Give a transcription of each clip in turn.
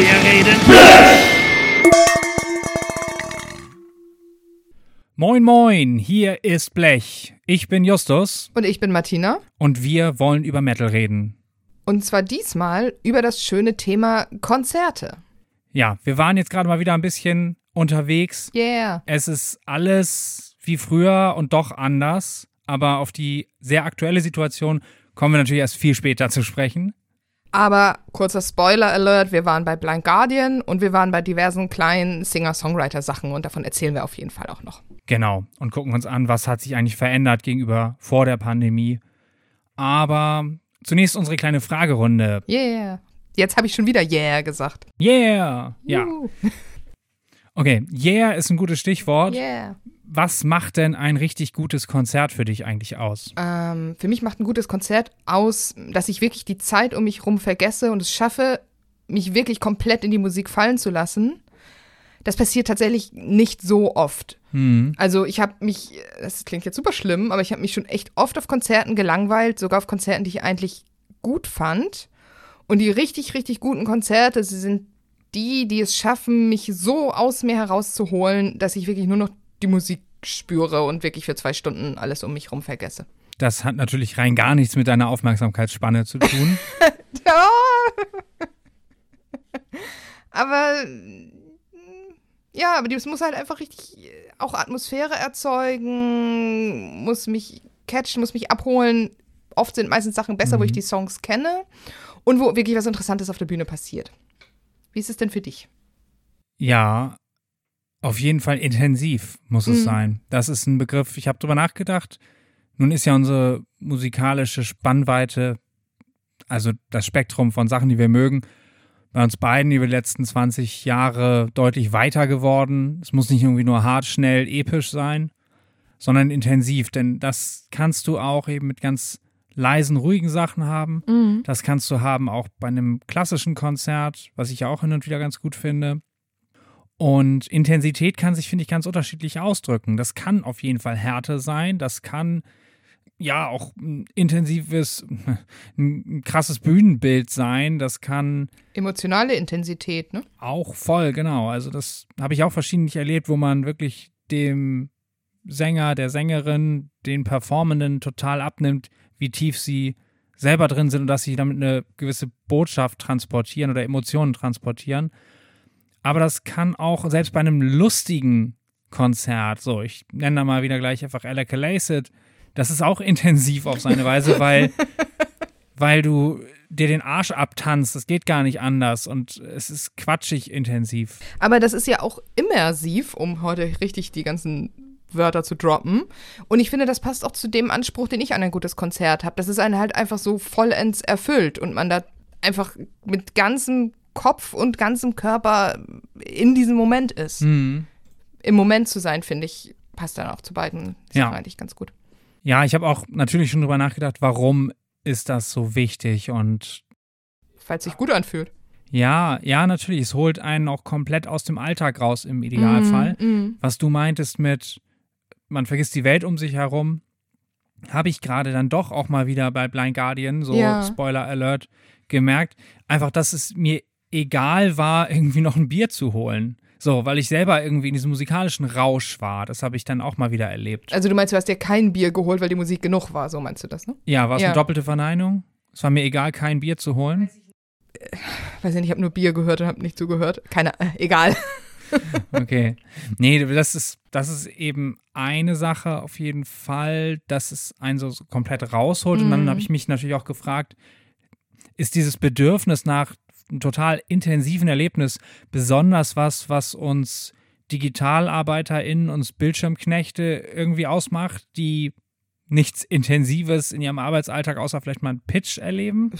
Wir reden Moin Moin, hier ist Blech. Ich bin Justus Und ich bin Martina. und wir wollen über Metal reden. Und zwar diesmal über das schöne Thema Konzerte. Ja, wir waren jetzt gerade mal wieder ein bisschen unterwegs. Yeah. Es ist alles wie früher und doch anders, aber auf die sehr aktuelle Situation kommen wir natürlich erst viel später zu sprechen. Aber kurzer Spoiler-Alert, wir waren bei Blind Guardian und wir waren bei diversen kleinen Singer-Songwriter-Sachen und davon erzählen wir auf jeden Fall auch noch. Genau, und gucken uns an, was hat sich eigentlich verändert gegenüber vor der Pandemie. Aber zunächst unsere kleine Fragerunde. Yeah. Jetzt habe ich schon wieder Yeah gesagt. Yeah! Ja. Juhu. Okay, yeah ist ein gutes Stichwort. Yeah. Was macht denn ein richtig gutes Konzert für dich eigentlich aus? Ähm, für mich macht ein gutes Konzert aus, dass ich wirklich die Zeit um mich rum vergesse und es schaffe, mich wirklich komplett in die Musik fallen zu lassen. Das passiert tatsächlich nicht so oft. Hm. Also ich habe mich, das klingt jetzt super schlimm, aber ich habe mich schon echt oft auf Konzerten gelangweilt, sogar auf Konzerten, die ich eigentlich gut fand. Und die richtig, richtig guten Konzerte sie sind die, die es schaffen, mich so aus mir herauszuholen, dass ich wirklich nur noch die Musik spüre und wirklich für zwei Stunden alles um mich rum vergesse. Das hat natürlich rein gar nichts mit deiner Aufmerksamkeitsspanne zu tun. Ja. aber ja, aber das muss halt einfach richtig äh, auch Atmosphäre erzeugen, muss mich catchen, muss mich abholen. Oft sind meistens Sachen besser, wo ich die Songs kenne und wo wirklich was Interessantes auf der Bühne passiert. Wie ist es denn für dich? ja, auf jeden Fall intensiv muss es Mhm. sein. Das ist ein Begriff, ich habe drüber nachgedacht. Nun ist ja unsere musikalische Spannweite, also das Spektrum von Sachen, die wir mögen, bei uns beiden über die letzten 20 Jahre deutlich weiter geworden. Es muss nicht irgendwie nur hart, schnell, episch sein, sondern intensiv, denn das kannst du auch eben mit ganz leisen, ruhigen Sachen haben. Das kannst du haben auch bei einem klassischen Konzert, was ich ja auch hin und wieder ganz gut finde. Und Intensität kann sich, finde ich, ganz unterschiedlich ausdrücken. Das kann auf jeden Fall Härte sein. Das kann ja auch ein intensives, ein krasses Bühnenbild sein. Das kann Emotionale Intensität, ne? auch voll, genau. Also das habe ich auch verschiedentlich erlebt, wo man wirklich dem Sänger, der Sängerin, den Performenden total abnimmt, wie tief sie selber drin sind und dass sie damit eine gewisse Botschaft transportieren oder Emotionen transportieren. Aber das kann auch selbst bei einem lustigen Konzert, so ich nenne da mal wieder gleich einfach Alec Lacet, das ist auch intensiv auf seine Weise, weil, weil du dir den Arsch abtanzt, das geht gar nicht anders und es ist quatschig intensiv. Aber das ist ja auch immersiv, um heute richtig die ganzen Wörter zu droppen. Und ich finde, das passt auch zu dem Anspruch, den ich an ein gutes Konzert habe. Das ist einen halt einfach so vollends erfüllt und man da einfach mit ganzem Kopf und ganzem Körper in diesem Moment ist. Mhm. Im Moment zu sein, finde ich, passt dann auch zu beiden Ja. Eigentlich ganz gut. Ja, ich habe auch natürlich schon drüber nachgedacht, warum ist das so wichtig und es sich gut anfühlt. ja, ja, natürlich, es holt einen auch komplett aus dem Alltag raus im Idealfall. Mm, Was du meintest mit, man vergisst die Welt um sich herum, habe ich gerade dann doch auch mal wieder bei Blind Guardian, so Ja. Spoiler Alert, gemerkt, einfach, dass es mir egal war, irgendwie noch ein Bier zu holen. So, weil ich selber irgendwie in diesem musikalischen Rausch war. Das habe ich dann auch mal wieder erlebt. Also du meinst, du hast dir kein Bier geholt, weil die Musik genug war, so meinst du das, ne? Ja, war es Ja. eine doppelte Verneinung? Es war mir egal, kein Bier zu holen. Weiß ich nicht, ich habe nur Bier gehört und habe nicht zugehört. Keine, äh, egal. Okay. Nee, das ist, das ist eben eine Sache auf jeden Fall, dass es einen so, komplett rausholt. Und dann Mhm. habe ich mich natürlich auch gefragt, ist dieses Bedürfnis nach einem total intensiven Erlebnis besonders was, was uns DigitalarbeiterInnen, uns Bildschirmknechte irgendwie ausmacht, die nichts Intensives in ihrem Arbeitsalltag außer vielleicht mal einen Pitch erleben?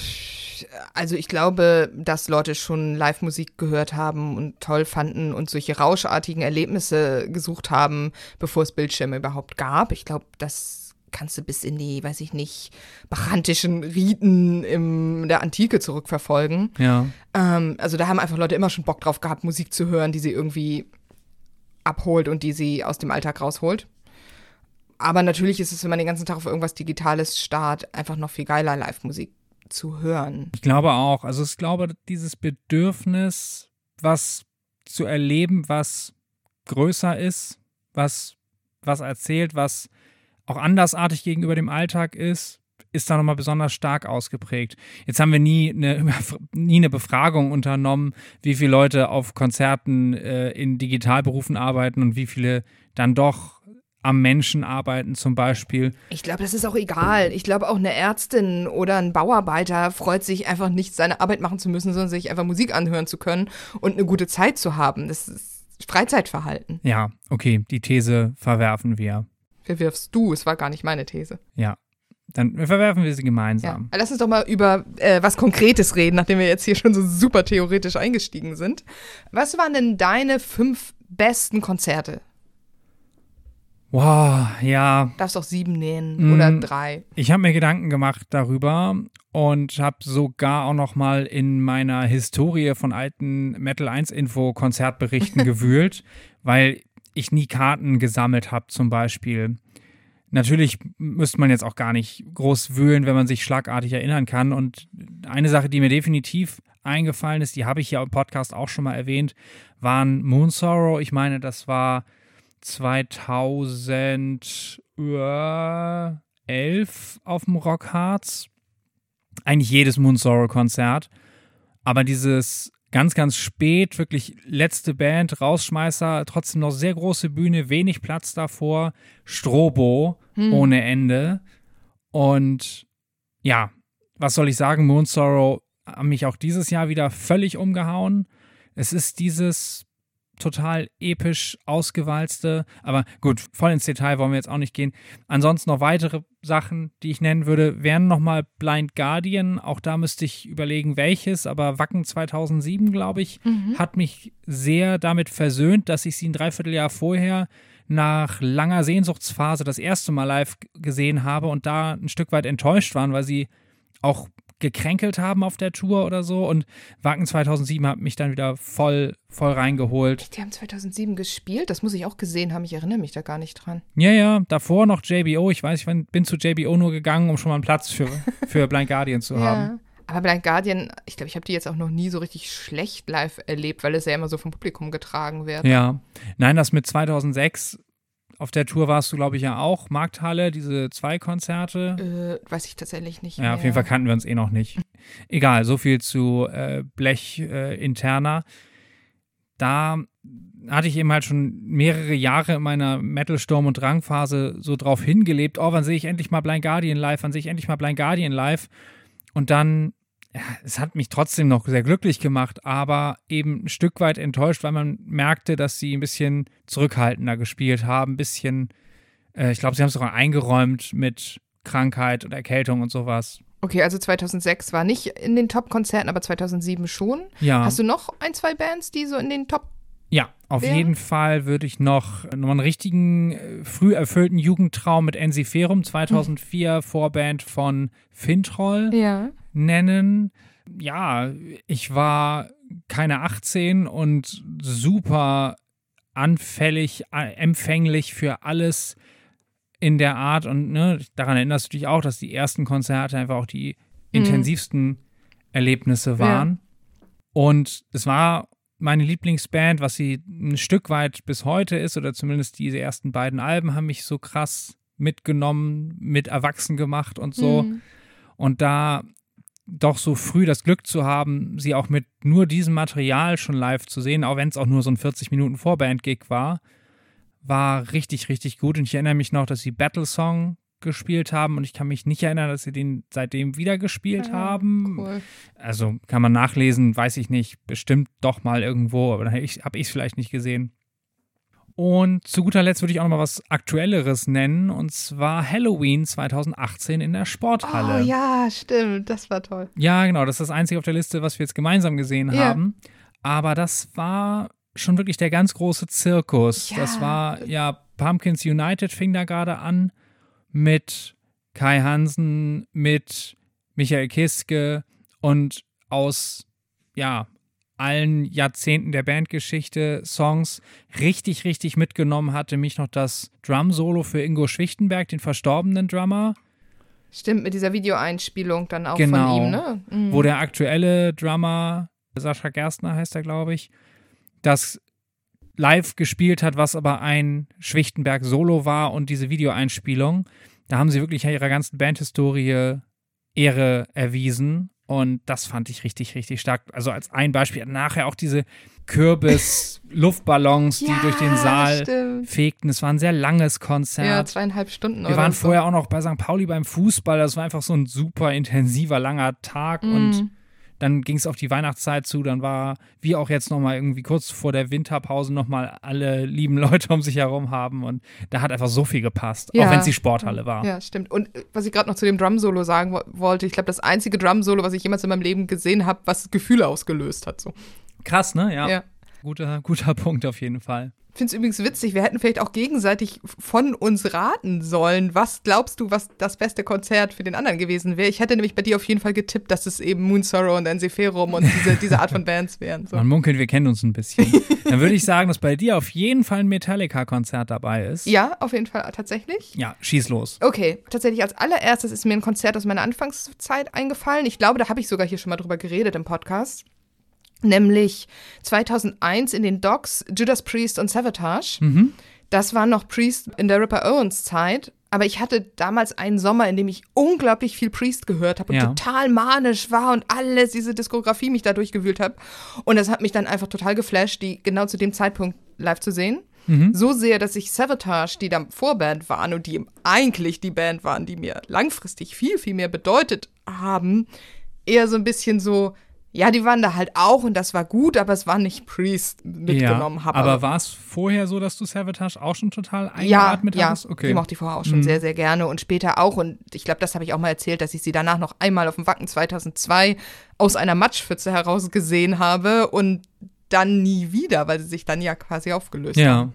Also ich glaube, dass Leute schon Live-Musik gehört haben und toll fanden und solche rauschartigen Erlebnisse gesucht haben, bevor es Bildschirme überhaupt gab. Ich glaube, das kannst du bis in die, weiß ich nicht, bacchantischen Riten in der Antike zurückverfolgen. Ja. Ähm, also da haben einfach Leute immer schon Bock drauf gehabt, Musik zu hören, die sie irgendwie abholt und die sie aus dem Alltag rausholt. Aber natürlich ist es, wenn man den ganzen Tag auf irgendwas Digitales starrt, einfach noch viel geiler, Live-Musik zu hören. Ich glaube auch. Also ich glaube, dieses Bedürfnis was zu erleben, was größer ist, was, was erzählt, was auch andersartig gegenüber dem Alltag ist, ist da nochmal besonders stark ausgeprägt. Jetzt haben wir nie eine, nie eine Befragung unternommen, wie viele Leute auf Konzerten äh, in Digitalberufen arbeiten und wie viele dann doch am Menschen arbeiten zum Beispiel. Ich glaube, das ist auch egal. Ich glaube, auch eine Ärztin oder ein Bauarbeiter freut sich einfach nicht, seine Arbeit machen zu müssen, sondern sich einfach Musik anhören zu können und eine gute Zeit zu haben. Das ist Freizeitverhalten. Ja, okay, die These verwerfen wir. Verwirfst du, es war gar nicht meine These. Ja, dann verwerfen wir sie gemeinsam. Ja. Lass uns doch mal über äh, was Konkretes reden, nachdem wir jetzt hier schon so super theoretisch eingestiegen sind. Was waren denn deine fünf besten Konzerte? Wow, ja. Darfst auch sieben oder Mm. drei. Ich habe mir Gedanken gemacht darüber und habe sogar auch noch mal in meiner Historie von alten Metal 1 Info Konzertberichten gewühlt, weil ich nie Karten gesammelt habe zum Beispiel. Natürlich müsste man jetzt auch gar nicht groß wühlen, wenn man sich schlagartig erinnern kann. Und eine Sache, die mir definitiv eingefallen ist, die habe ich ja im Podcast auch schon mal erwähnt, waren Moon Sorrow. Ich meine, das war 2011 auf dem Rockharz. Eigentlich jedes Moon Sorrow Konzert. Aber dieses ganz, ganz spät, wirklich letzte Band, Rausschmeißer, trotzdem noch sehr große Bühne, wenig Platz davor, Strobo ohne Ende. Und ja, was soll ich sagen? Moon Sorrow haben mich auch dieses Jahr wieder völlig umgehauen. Es ist dieses total episch ausgewalzte, aber gut, voll ins Detail wollen wir jetzt auch nicht gehen. Ansonsten noch weitere Sachen, die ich nennen würde, wären nochmal Blind Guardian. Auch da müsste ich überlegen, welches, aber Wacken 2007, glaube ich, hat mich sehr damit versöhnt, dass ich sie ein Dreivierteljahr vorher nach langer Sehnsuchtsphase das erste Mal live gesehen habe und da ein Stück weit enttäuscht waren, weil sie auch gekränkelt haben auf der Tour oder so. Und Wacken 2007 hat mich dann wieder voll, voll reingeholt. Die haben 2007 gespielt, das muss ich auch gesehen haben, ich erinnere mich da gar nicht dran. Ja, ja, davor noch JBO. Ich weiß, ich bin- bin zu JBO nur gegangen, um schon mal einen Platz für, für Blind Guardian zu haben. Aber Blind Guardian, ich glaube, ich habe die jetzt auch noch nie so richtig schlecht live erlebt, weil es ja immer so vom Publikum getragen wird. Ja. Nein, das mit 2006 auf der Tour warst du, glaube ich, ja auch. Markthalle, diese zwei Konzerte. Äh, weiß ich tatsächlich nicht. Ja, mehr. auf jeden Fall kannten wir uns eh noch nicht. Egal, so viel zu äh, Blech äh, interner. Da hatte ich eben halt schon mehrere Jahre in meiner Metal-Sturm- und Drangphase so drauf hingelebt, oh, wann sehe ich endlich mal Blind Guardian live, wann sehe ich endlich mal Blind Guardian live. Und dann, ja, es hat mich trotzdem noch sehr glücklich gemacht, aber eben ein Stück weit enttäuscht, weil man merkte, dass sie ein bisschen zurückhaltender gespielt haben, ein bisschen, äh, ich glaube, sie haben es sogar eingeräumt mit Krankheit und Erkältung und sowas. Okay, also 2006 war nicht in den Top-Konzerten, aber 2007 schon. Ja. Hast du noch ein, zwei Bands, die so in den Top. Ja, auf Wer? jeden Fall würde ich noch, noch einen richtigen, äh, früh erfüllten Jugendtraum mit Ensiferum, 2004 Vorband von Fintroll Ja. Nennen. Ja, ich war keine 18 und super anfällig, empfänglich für alles in der Art. Und ne, daran erinnerst du dich auch, dass die ersten Konzerte einfach auch die intensivsten Erlebnisse waren. Und es war meine Lieblingsband, was sie ein Stück weit bis heute ist, oder zumindest diese ersten beiden Alben haben mich so krass mitgenommen, mit erwachsen gemacht und so. Mhm. Und da doch so früh das Glück zu haben, sie auch mit nur diesem Material schon live zu sehen, auch wenn es auch nur so ein 40 Minuten Vorband-Gig war, war richtig, richtig gut. Und ich erinnere mich noch, dass sie Battle Song gespielt haben und ich kann mich nicht erinnern, dass sie den seitdem wieder gespielt haben. Cool. Also kann man nachlesen, weiß ich nicht, bestimmt doch mal irgendwo, aber dann habe ich es vielleicht nicht gesehen. Und zu guter Letzt würde ich auch noch mal was Aktuelleres nennen, und zwar Halloween 2018 in der Sporthalle. Oh ja, stimmt, das war toll. Ja, genau, das ist das Einzige auf der Liste, was wir jetzt gemeinsam gesehen Ja. haben. Aber das war schon wirklich der ganz große Zirkus. Ja. Das war, ja, Pumpkins United fing da gerade an mit Kai Hansen, mit Michael Kiske und aus, ja, allen Jahrzehnten der Bandgeschichte Songs richtig, richtig mitgenommen hatte mich noch das Drum-Solo für Ingo Schwichtenberg, den verstorbenen Drummer. Stimmt, mit dieser Videoeinspielung dann auch Genau. von ihm, ne? Mhm. wo der aktuelle Drummer, Sascha Gerstner heißt er, glaube ich, das live gespielt hat, was aber ein Schwichtenberg-Solo war und diese Videoeinspielung. Da haben sie wirklich ihrer ganzen Bandhistorie Ehre erwiesen. Und das fand ich richtig, richtig stark. Also als ein Beispiel. Nachher auch diese Kürbis-Luftballons, die Ja, durch den Saal stimmt. fegten. Es war ein sehr langes Konzert. Ja, zweieinhalb Stunden Wir waren so. vorher auch noch bei St. Pauli beim Fußball. Das war einfach so ein super intensiver, langer Tag. Mhm. Und dann ging es auf die Weihnachtszeit zu. Dann war, wie auch jetzt nochmal irgendwie kurz vor der Winterpause, nochmal alle lieben Leute um sich herum haben. Und da hat einfach so viel gepasst. Ja. Auch wenn es die Sporthalle war. Ja, stimmt. Und äh, was ich gerade noch zu dem Drum-Solo sagen wo wollte, ich glaube, das einzige Drum-Solo, was ich jemals in meinem Leben gesehen habe, was Gefühle ausgelöst hat. So. Krass, ne? Ja. Ja. Guter, guter Punkt auf jeden Fall. Ich finde es übrigens witzig, wir hätten vielleicht auch gegenseitig von uns raten sollen. Was glaubst du, was das beste Konzert für den anderen gewesen wäre? Ich hätte nämlich bei dir auf jeden Fall getippt, dass es eben Moon Sorrow und Enseferum und diese, diese Art von Bands wären. So. Man munkelt, wir kennen uns ein bisschen. Dann würde ich sagen, dass bei dir auf jeden Fall ein Metallica-Konzert dabei ist. Ja, auf jeden Fall tatsächlich. Ja, schieß los. Okay, tatsächlich als allererstes ist mir ein Konzert aus meiner Anfangszeit eingefallen. Ich glaube, da habe ich sogar hier schon mal drüber geredet im Podcast. Nämlich 2001 in den Docks Judas Priest und Savatage. Das war noch Priest in der Ripper Owens Zeit. Aber ich hatte damals einen Sommer, in dem ich unglaublich viel Priest gehört habe und Ja. total manisch war und alles, diese Diskografie mich da durchgewühlt habe. Und das hat mich dann einfach total geflasht, die genau zu dem Zeitpunkt live zu sehen. So sehr, dass ich Savatage, die dann Vorband waren und die eigentlich die Band waren, die mir langfristig viel, viel mehr bedeutet haben, eher so ein bisschen so, ja, die waren da halt auch und das war gut, aber es war nicht Priest mitgenommen ja, habe. aber war es vorher so, dass du Savatage auch schon total ja, eingeatmet ja, hattest? Okay. die mochte ich vorher auch schon sehr, sehr gerne und später auch. Und ich glaube, das habe ich auch mal erzählt, dass ich sie danach noch einmal auf dem Wacken 2002 aus einer Matschpfütze heraus gesehen habe und dann nie wieder, weil sie sich dann ja quasi aufgelöst haben. ja.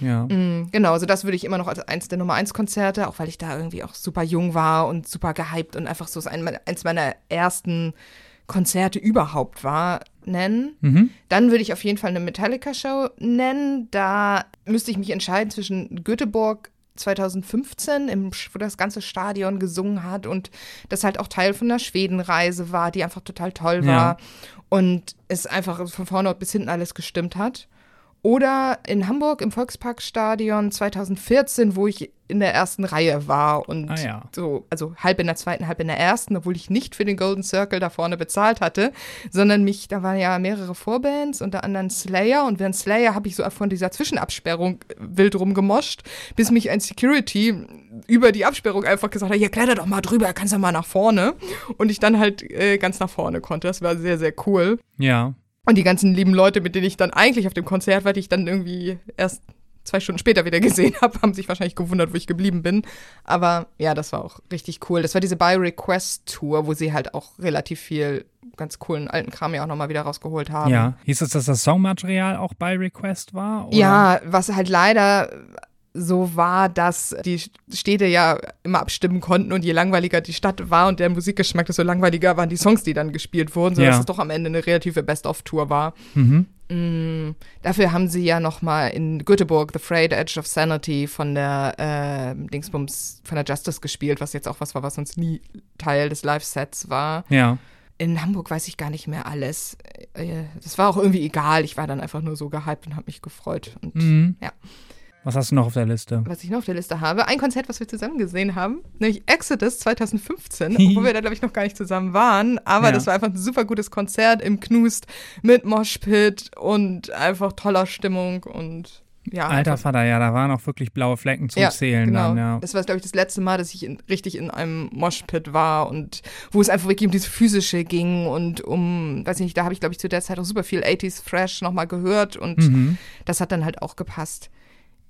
Ja. Mm, Genau, also das würde ich immer noch als eins der Nummer eins Konzerte, auch weil ich da irgendwie auch super jung war und super gehypt und einfach so ein, meiner- eins meiner ersten Konzerte überhaupt war, nennen. Mhm. Dann würde ich auf jeden Fall eine Metallica-Show nennen. Da müsste ich mich entscheiden zwischen Göteborg 2015, im, wo das ganze Stadion gesungen hat und das halt auch Teil von einer Schwedenreise war, die einfach total toll war Ja. und es einfach von vorne bis hinten alles gestimmt hat. Oder in Hamburg im Volksparkstadion 2014, wo ich in der ersten Reihe war und Ah ja. so, also halb in der zweiten, halb in der ersten, obwohl ich nicht für den Golden Circle da vorne bezahlt hatte, sondern mich, da waren ja mehrere Vorbands, unter anderem Slayer und während Slayer habe ich so von dieser Zwischenabsperrung wild rumgemoscht, bis mich ein Security über die Absperrung einfach gesagt hat, hier kletter doch mal drüber, kannst du mal nach vorne und ich dann halt äh, ganz nach vorne konnte. Das war sehr, sehr cool. Ja. Und die ganzen lieben Leute, mit denen ich dann eigentlich auf dem Konzert war, die ich dann irgendwie erst zwei Stunden später wieder gesehen habe, haben sich wahrscheinlich gewundert, wo ich geblieben bin. Aber ja, das war auch richtig cool. Das war diese By Request Tour, wo sie halt auch relativ viel ganz coolen alten Kram ja auch nochmal wieder rausgeholt haben. Ja. Hieß es, dass das Songmaterial auch bei Request war? Oder? Ja, was halt leider so war, dass die Städte ja immer abstimmen konnten und je langweiliger die Stadt war und der Musikgeschmack, desto langweiliger waren die Songs, die dann gespielt wurden, sodass Ja. es doch am Ende eine relative Best-of-Tour war. Mhm. Mm, dafür haben sie ja noch mal in Göteborg The Frayed Edge of Sanity von der äh, Dingsbums von der Justice gespielt, was jetzt auch was war, was sonst nie Teil des Live-Sets war. Ja. In Hamburg weiß ich gar nicht mehr alles. Äh, Das war auch irgendwie egal. Ich war dann einfach nur so gehypt und habe mich gefreut. Und Mhm. ja. Was hast du noch auf der Liste? was ich noch auf der Liste habe, ein Konzert, was wir zusammen gesehen haben, nämlich Exodus 2015, obwohl wir da, glaube ich, noch gar nicht zusammen waren. Aber Ja. das war einfach ein super gutes Konzert im Knust mit Moshpit und einfach toller Stimmung und ja. Alter einfach, Vater, ja, da waren auch wirklich blaue Flecken zum ja, Zählen genau. dann, ja. Das war, glaube ich, das letzte Mal, dass ich in, richtig in einem Moshpit war und wo es einfach wirklich um dieses Physische ging und um, weiß ich nicht, da habe ich, glaube ich, zu der Zeit auch super viel 80s Fresh nochmal gehört und Mhm. das hat dann halt auch gepasst.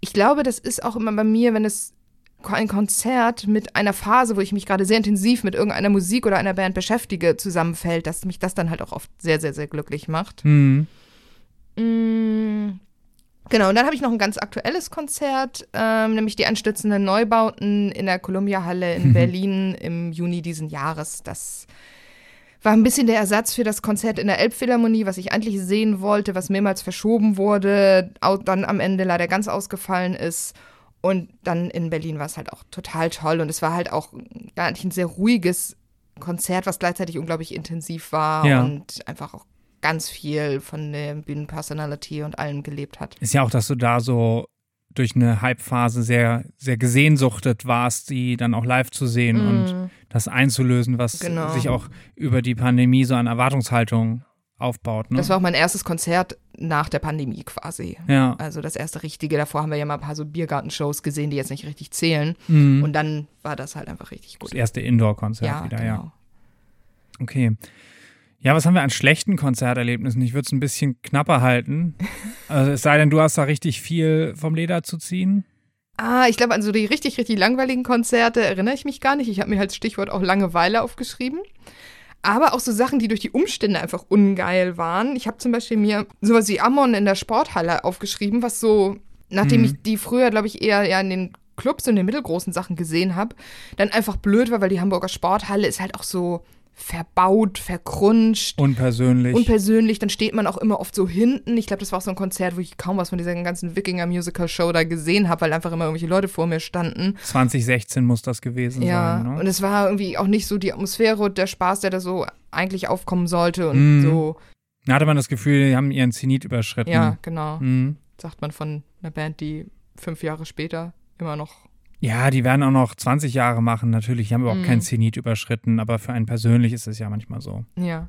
Ich glaube, das ist auch immer bei mir, wenn es ein Konzert mit einer Phase, wo ich mich gerade sehr intensiv mit irgendeiner Musik oder einer Band beschäftige, zusammenfällt, dass mich das dann halt auch oft sehr, sehr, sehr glücklich macht. Mhm. Mm, Genau, und dann habe ich noch ein ganz aktuelles Konzert, ähm, nämlich die anstützenden Neubauten in der Columbia-Halle in Berlin im Juni diesen Jahres. Das war ein bisschen der Ersatz für das Konzert in der Elbphilharmonie, was ich eigentlich sehen wollte, was mehrmals verschoben wurde, dann am Ende leider ganz ausgefallen ist. Und dann in Berlin war es halt auch total toll. Und es war halt auch gar nicht ein sehr ruhiges Konzert, was gleichzeitig unglaublich intensiv war Ja. und einfach auch ganz viel von der Bühnenpersonality und allem gelebt hat. Ist ja auch, dass du da so durch eine Hype-Phase sehr, sehr gesehnsuchtet warst, die dann auch live zu sehen mm. und das einzulösen, was genau. sich auch über die Pandemie so an Erwartungshaltung aufbaut. Ne? Das war auch mein erstes Konzert nach der Pandemie quasi. Ja. Also das erste richtige. Davor haben wir ja mal ein paar so Biergartenshows gesehen, die jetzt nicht richtig zählen. Mhm. Und dann war das halt einfach richtig gut. Das erste Indoor-Konzert ja, wieder, genau. ja. Okay. Ja, was haben wir an schlechten Konzerterlebnissen? Ich würde es ein bisschen knapper halten. Also es sei denn, du hast da richtig viel vom Leder zu ziehen. Ah, ich glaube, an so die richtig, richtig langweiligen Konzerte erinnere ich mich gar nicht. Ich habe mir halt Stichwort auch Langeweile aufgeschrieben. Aber auch so Sachen, die durch die Umstände einfach ungeil waren. Ich habe zum Beispiel mir sowas wie Ammon in der Sporthalle aufgeschrieben, was so, nachdem mhm. ich die früher, glaube ich, eher ja, in den Clubs und den mittelgroßen Sachen gesehen habe, dann einfach blöd war, weil die Hamburger Sporthalle ist halt auch so verbaut, verkrunscht. Unpersönlich. Unpersönlich. Dann steht man auch immer oft so hinten. Ich glaube, das war auch so ein Konzert, wo ich kaum was von dieser ganzen Wikinger-Musical-Show da gesehen habe, weil einfach immer irgendwelche Leute vor mir standen. 2016 muss das gewesen ja, sein. Ja, ne? und es war irgendwie auch nicht so die Atmosphäre und der Spaß, der da so eigentlich aufkommen sollte und mm. so. Da hatte man das Gefühl, die haben ihren Zenit überschritten. Ja, genau. Mm. Sagt man von einer Band, die fünf Jahre später immer noch ja, die werden auch noch 20 Jahre machen, natürlich. Die haben überhaupt mhm. keinen Zenit überschritten, aber für einen persönlich ist es ja manchmal so. Ja.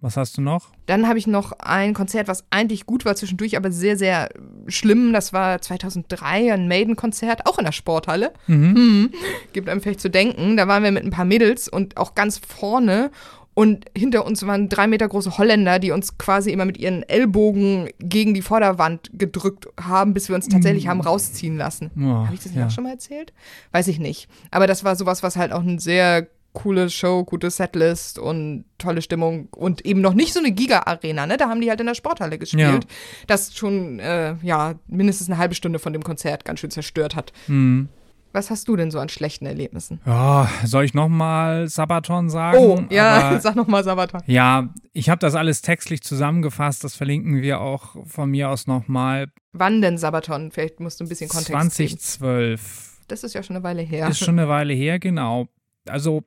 Was hast du noch? Dann habe ich noch ein Konzert, was eigentlich gut war zwischendurch, aber sehr, sehr schlimm. Das war 2003 ein Maiden-Konzert, auch in der Sporthalle. Mhm. Mhm. Gibt einem vielleicht zu denken. Da waren wir mit ein paar Mädels und auch ganz vorne. Und hinter uns waren drei Meter große Holländer, die uns quasi immer mit ihren Ellbogen gegen die Vorderwand gedrückt haben, bis wir uns tatsächlich mm. haben rausziehen lassen. Oh, Habe ich das nicht ja. auch schon mal erzählt? Weiß ich nicht. Aber das war sowas, was halt auch eine sehr coole Show, gute Setlist und tolle Stimmung und eben noch nicht so eine Giga-Arena, ne? Da haben die halt in der Sporthalle gespielt, ja. das schon, äh, ja, mindestens eine halbe Stunde von dem Konzert ganz schön zerstört hat. Mhm. Was hast du denn so an schlechten Erlebnissen? Ja, soll ich nochmal Sabaton sagen? Oh, ja, Aber, sag nochmal Sabaton. Ja, ich habe das alles textlich zusammengefasst. Das verlinken wir auch von mir aus nochmal. Wann denn Sabaton? Vielleicht musst du ein bisschen Kontext 2012. Geben. Das ist ja schon eine Weile her. Ist schon eine Weile her, genau. Also,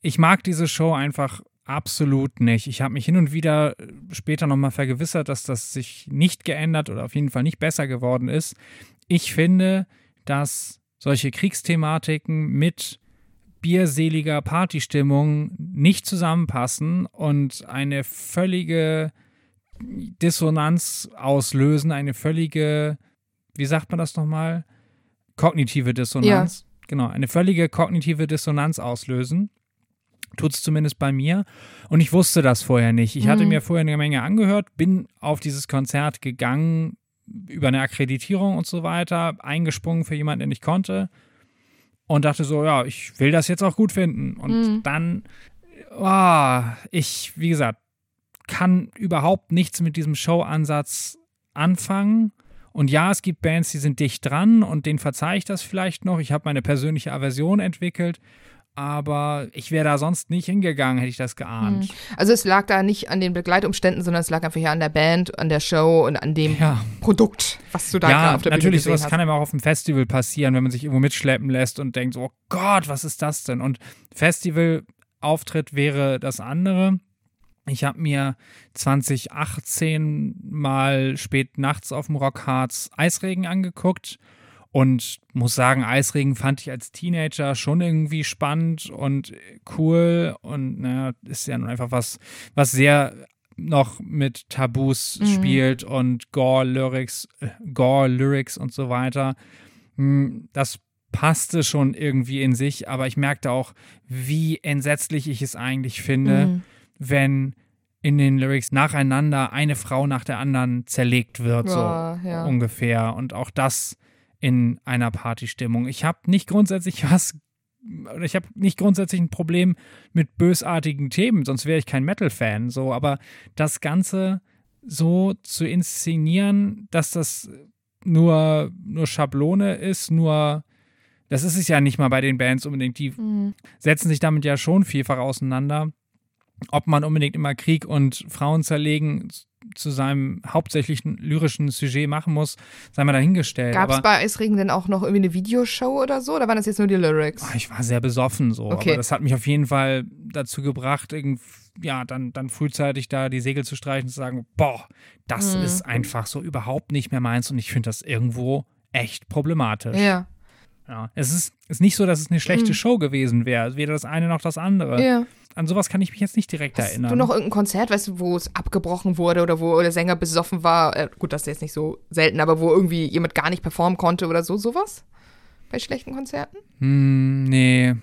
ich mag diese Show einfach absolut nicht. Ich habe mich hin und wieder später nochmal vergewissert, dass das sich nicht geändert oder auf jeden Fall nicht besser geworden ist. Ich finde, dass solche Kriegsthematiken mit bierseliger Partystimmung nicht zusammenpassen und eine völlige Dissonanz auslösen, eine völlige, wie sagt man das nochmal? Kognitive Dissonanz. Ja. Genau, eine völlige kognitive Dissonanz auslösen. Tut es zumindest bei mir. Und ich wusste das vorher nicht. Ich mhm. hatte mir vorher eine Menge angehört, bin auf dieses Konzert gegangen über eine Akkreditierung und so weiter eingesprungen für jemanden, der nicht konnte. Und dachte so, ja, ich will das jetzt auch gut finden. Und mhm. dann, oh, ich, wie gesagt, kann überhaupt nichts mit diesem Showansatz anfangen. Und ja, es gibt Bands, die sind dicht dran und denen verzeihe ich das vielleicht noch. Ich habe meine persönliche Aversion entwickelt aber ich wäre da sonst nicht hingegangen, hätte ich das geahnt. Hm. Also es lag da nicht an den Begleitumständen, sondern es lag einfach ja an der Band, an der Show und an dem ja. Produkt, was du da ja, auf der natürlich, Bühne sowas kann einem auch auf dem Festival passieren, wenn man sich irgendwo mitschleppen lässt und denkt, oh Gott, was ist das denn? Und Festivalauftritt wäre das andere. Ich habe mir 2018 mal spät nachts auf dem Rockharz Eisregen angeguckt und muss sagen, Eisregen fand ich als Teenager schon irgendwie spannend und cool. Und naja, ist ja nun einfach was, was sehr noch mit Tabus mhm. spielt und Gore-Lyrics, äh, Gore-Lyrics und so weiter. Hm, das passte schon irgendwie in sich, aber ich merkte auch, wie entsetzlich ich es eigentlich finde, mhm. wenn in den Lyrics nacheinander eine Frau nach der anderen zerlegt wird, so ja. ungefähr. Und auch das in einer Partystimmung. Ich habe nicht grundsätzlich was ich habe nicht grundsätzlich ein Problem mit bösartigen Themen, sonst wäre ich kein Metal-Fan. So, aber das Ganze so zu inszenieren, dass das nur, nur Schablone ist, nur das ist es ja nicht mal bei den Bands unbedingt. Die mhm. setzen sich damit ja schon vielfach auseinander. Ob man unbedingt immer Krieg und Frauen zerlegen zu seinem hauptsächlichen lyrischen Sujet machen muss, sei mal dahingestellt. Gab es bei Eisregen denn auch noch irgendwie eine Videoshow oder so? Oder waren das jetzt nur die Lyrics? oh, ich war sehr besoffen so. Okay. Aber das hat mich auf jeden Fall dazu gebracht, irgend, ja, dann, dann frühzeitig da die Segel zu streichen und zu sagen, boah, das Mhm. ist einfach so überhaupt nicht mehr meins und ich finde das irgendwo echt problematisch. Ja. Ja. Es ist, ist nicht so, dass es eine schlechte Show gewesen wäre. Weder das eine noch das andere. Mhm. Ja. An sowas kann ich mich jetzt nicht direkt Hast erinnern. du noch irgendein Konzert, weißt du, wo es abgebrochen wurde oder wo der Sänger besoffen war? Äh, gut, das ist jetzt nicht so selten, aber wo irgendwie jemand gar nicht performen konnte oder so, sowas? Bei schlechten Konzerten? Hm, nee.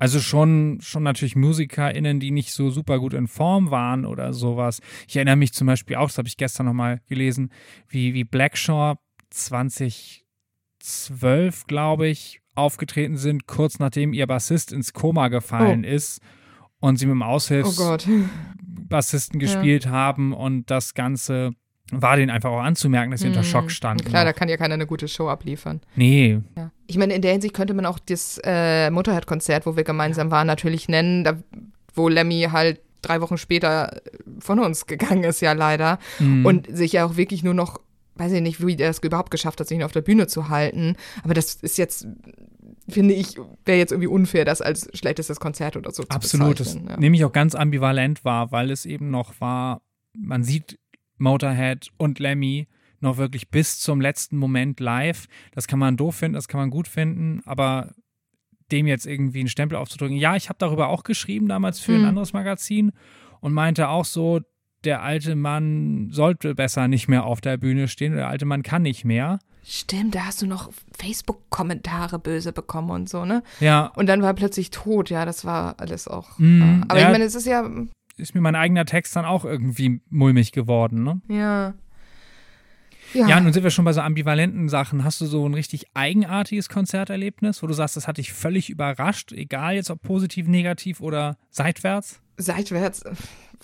Also schon, schon natürlich MusikerInnen, die nicht so super gut in Form waren oder sowas. Ich erinnere mich zum Beispiel auch, das habe ich gestern nochmal gelesen, wie, wie Blackshaw 2012, glaube ich, aufgetreten sind, kurz nachdem ihr Bassist ins Koma gefallen ist und sie mit dem Oh Aushilfsbassisten Gott. gespielt haben und das Ganze war denen einfach auch anzumerken, dass sie unter Schock standen. Klar, da kann ja keiner eine gute Show abliefern. nee, Ja. Ich meine, in der Hinsicht könnte man auch das äh, Motorhead-Konzert, wo wir gemeinsam waren, natürlich nennen, da, wo Lemmy halt drei Wochen später von uns gegangen ist, ja leider. Mhm. Und sich ja auch wirklich nur noch, weiß ich nicht, wie der es überhaupt geschafft hat, sich auf der Bühne zu halten. Aber das ist jetzt, finde ich, wäre jetzt irgendwie unfair, das als schlechtestes Konzert oder so Absolut, zu bezeichnen. Ja. nehme ich auch ganz ambivalent wahr, weil es eben noch war, man sieht Motorhead und Lemmy noch wirklich bis zum letzten Moment live. Das kann man doof finden, das kann man gut finden, aber dem jetzt irgendwie einen Stempel aufzudrücken. Ja, ich habe darüber auch geschrieben damals für ein Hm. anderes Magazin und meinte auch so, der alte Mann sollte besser nicht mehr auf der Bühne stehen, der alte Mann kann nicht mehr. Stimmt, da hast du noch Facebook-Kommentare böse bekommen und so, ne? Ja, Und dann war er plötzlich tot, ja, das war alles auch. Mm, ja. Aber ja. ich meine, es ist ja, ist mir mein eigener Text dann auch irgendwie mulmig geworden, ne? ja. Ja, nun sind wir schon bei so ambivalenten Sachen. Hast du so ein richtig eigenartiges Konzerterlebnis, wo du sagst, das hat dich völlig überrascht, egal jetzt ob positiv, negativ oder seitwärts? seitwärts,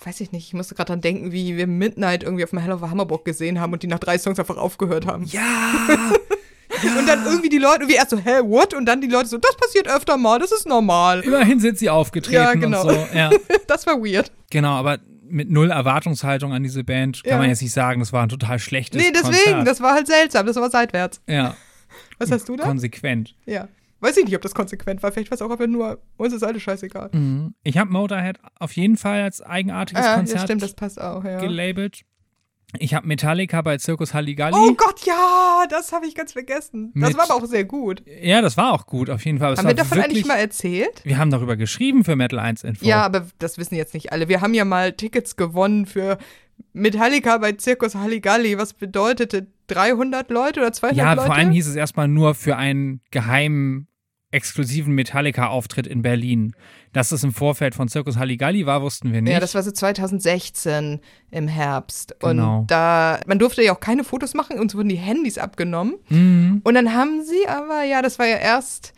weiß ich nicht, ich musste gerade dran denken, wie wir Midnight irgendwie auf dem Hell of Hammerburg gesehen haben und die nach drei Songs einfach aufgehört haben. Ja! Und dann irgendwie die Leute, wie erst so, hä, what? Und dann die Leute so, das passiert öfter mal, das ist normal. Immerhin sind sie aufgetreten Ja, genau. und so. Ja, Das war weird. genau, aber mit null Erwartungshaltung an diese Band kann Ja. man jetzt nicht sagen, das war ein total schlechtes Nee, deswegen, Konzert. das war halt seltsam, das war seitwärts. ja, Was hast du da? konsequent. Ja. Weiß ich nicht, ob das konsequent war. Vielleicht war es auch einfach nur, uns ist alles scheißegal. Mhm. Ich habe Motorhead auf jeden Fall als eigenartiges Ah, ja, Konzert stimmt, das passt auch, ja. gelabelt. Ich habe Metallica bei Circus Halligalli. Oh Gott, ja, das habe ich ganz vergessen. Das Mit- war aber auch sehr gut. Ja, das war auch gut, auf jeden Fall. Es Haben wir davon wirklich, eigentlich mal erzählt? Wir haben darüber geschrieben für Metal 1 Info. Ja, aber das wissen jetzt nicht alle. Wir haben ja mal Tickets gewonnen für Metallica bei Circus Halligalli. Was bedeutete 300 Leute oder 200 Ja, Leute? vor allem hieß es erstmal nur für einen geheimen, exklusiven Metallica-Auftritt in Berlin. Dass es im Vorfeld von Circus Halligalli war, wussten wir nicht. Ja, das war so 2016 im Herbst. Genau. Und da, man durfte ja auch keine Fotos machen, uns wurden die Handys abgenommen. Mhm. Und dann haben sie aber, ja, das war ja erst,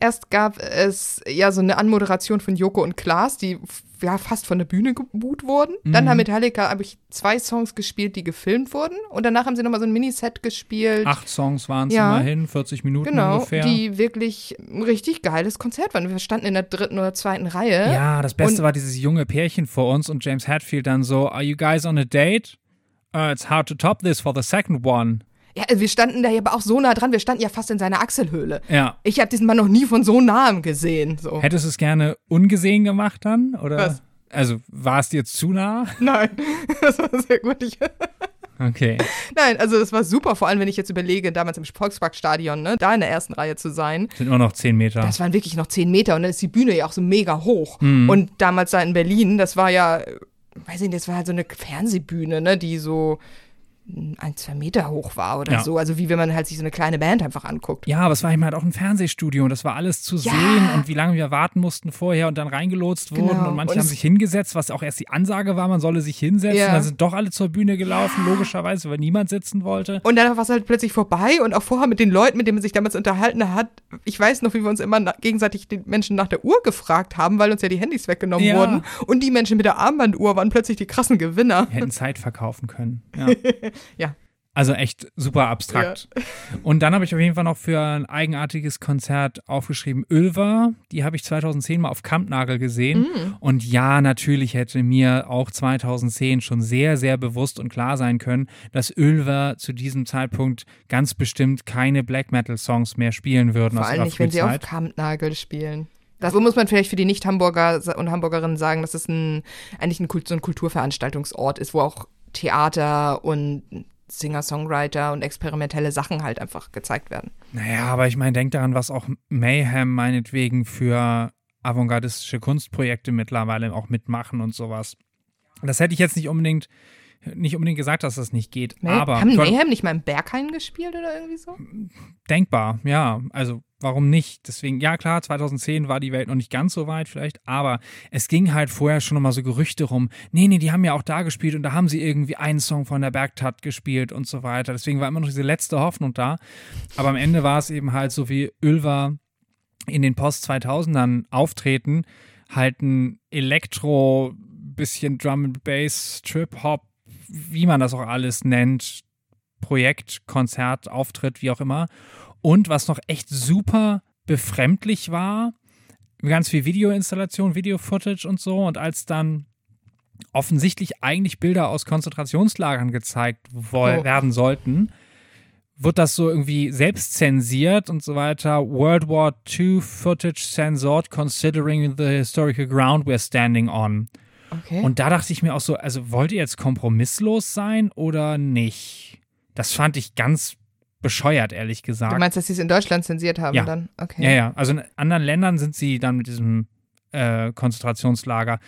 erst gab es ja so eine Anmoderation von Joko und Klaas, die ja fast von der Bühne geboot wurden. Dann Mhm. haben Metallica, habe ich zwei Songs gespielt, die gefilmt wurden. Und danach haben sie nochmal so ein Miniset gespielt. Acht Songs waren es Ja. immerhin, 40 Minuten Genau, ungefähr. die wirklich ein richtig geiles Konzert waren. Wir standen in der dritten oder zweiten Reihe. ja, das Beste Und- war dieses junge Pärchen vor uns und James Hatfield dann so, Are you guys on a date? Uh, it's hard to top this for the second one. Ja, wir standen da ja aber auch so nah dran. Wir standen ja fast in seiner Achselhöhle. Ja. Ich habe diesen Mann noch nie von so nahem gesehen. So. Hättest du es gerne ungesehen gemacht dann? Oder? Was? Also war es dir zu nah? Nein, das war sehr gut. Ich, Okay. nein, also das war super. Vor allem, wenn ich jetzt überlege, damals im Volksparkstadion, ne, da in der ersten Reihe zu sein. Sind immer noch 10 Meter. Das waren wirklich noch zehn Meter und dann ist die Bühne ja auch so mega hoch. Mhm. Und damals da in Berlin, das war ja, weiß ich nicht, das war halt so eine Fernsehbühne, ne, die so ein, zwei Meter hoch war oder Ja. so. Also wie wenn man halt sich so eine kleine Band einfach anguckt. Ja, aber es war eben halt auch ein Fernsehstudio und das war alles zu Ja. sehen und wie lange wir warten mussten vorher und dann reingelotst wurden Genau. und manche Und haben sich hingesetzt, was auch erst die Ansage war, man solle sich hinsetzen. Ja. Dann sind doch alle zur Bühne gelaufen, logischerweise, weil niemand sitzen wollte. Und dann war es halt plötzlich vorbei und auch vorher mit den Leuten, mit denen man sich damals unterhalten hat. Ich weiß noch, wie wir uns immer gegenseitig die Menschen nach der Uhr gefragt haben, weil uns ja die Handys weggenommen wurden. Und die Menschen mit der Armbanduhr waren plötzlich die krassen Gewinner. Wir hätten Zeit verkaufen können. Ja. Ja. Also echt super abstrakt. Ja. Und dann habe ich auf jeden Fall noch für ein eigenartiges Konzert aufgeschrieben, Ölver. Die habe ich 2010 mal auf Kampnagel gesehen. Mm. Und ja, natürlich hätte mir auch 2010 schon sehr, sehr bewusst und klar sein können, dass Ölver zu diesem Zeitpunkt ganz bestimmt keine Black Metal Songs mehr spielen würden. Vor allem nicht, wenn sie auf Kampnagel spielen. Das muss man vielleicht für die Nicht-Hamburger und Hamburgerinnen sagen, dass es ein, eigentlich ein, so ein Kulturveranstaltungsort ist, wo auch Theater und Singer-Songwriter und experimentelle Sachen halt einfach gezeigt werden. Naja, aber ich meine, denk daran, was auch Mayhem meinetwegen für avantgardistische Kunstprojekte mittlerweile auch mitmachen und sowas. Das hätte ich jetzt nicht unbedingt nicht unbedingt gesagt, dass das nicht geht, May aber haben Mayhem nicht mal im Berghain gespielt oder irgendwie so? Denkbar, ja. Also warum nicht? Deswegen, ja klar, 2010 war die Welt noch nicht ganz so weit vielleicht, aber es ging halt vorher schon nochmal so Gerüchte rum. Nee, nee, die haben ja auch da gespielt und da haben sie irgendwie einen Song von der Bergtat gespielt und so weiter. Deswegen war immer noch diese letzte Hoffnung da. Aber am Ende war es eben halt so wie Ölver in den Post-2000ern auftreten, halt ein Elektro, bisschen Drum and Bass, Trip Hop, wie man das auch alles nennt, Projekt, Konzert, Auftritt, wie auch immer. Und was noch echt super befremdlich war, ganz viel Videoinstallation, Video-Footage und so. Und als dann offensichtlich eigentlich Bilder aus Konzentrationslagern gezeigt oh. werden sollten, wird das so irgendwie selbst zensiert und so weiter. World War II Footage censored considering the historical ground we're standing on. Okay. Und da dachte ich mir auch so, also wollt ihr jetzt kompromisslos sein oder nicht? Das fand ich ganz bescheuert, ehrlich gesagt. Du meinst, dass sie es in Deutschland zensiert haben ja. dann? Okay. Ja, ja. Also in anderen Ländern sind sie dann mit diesem äh, Konzentrationslager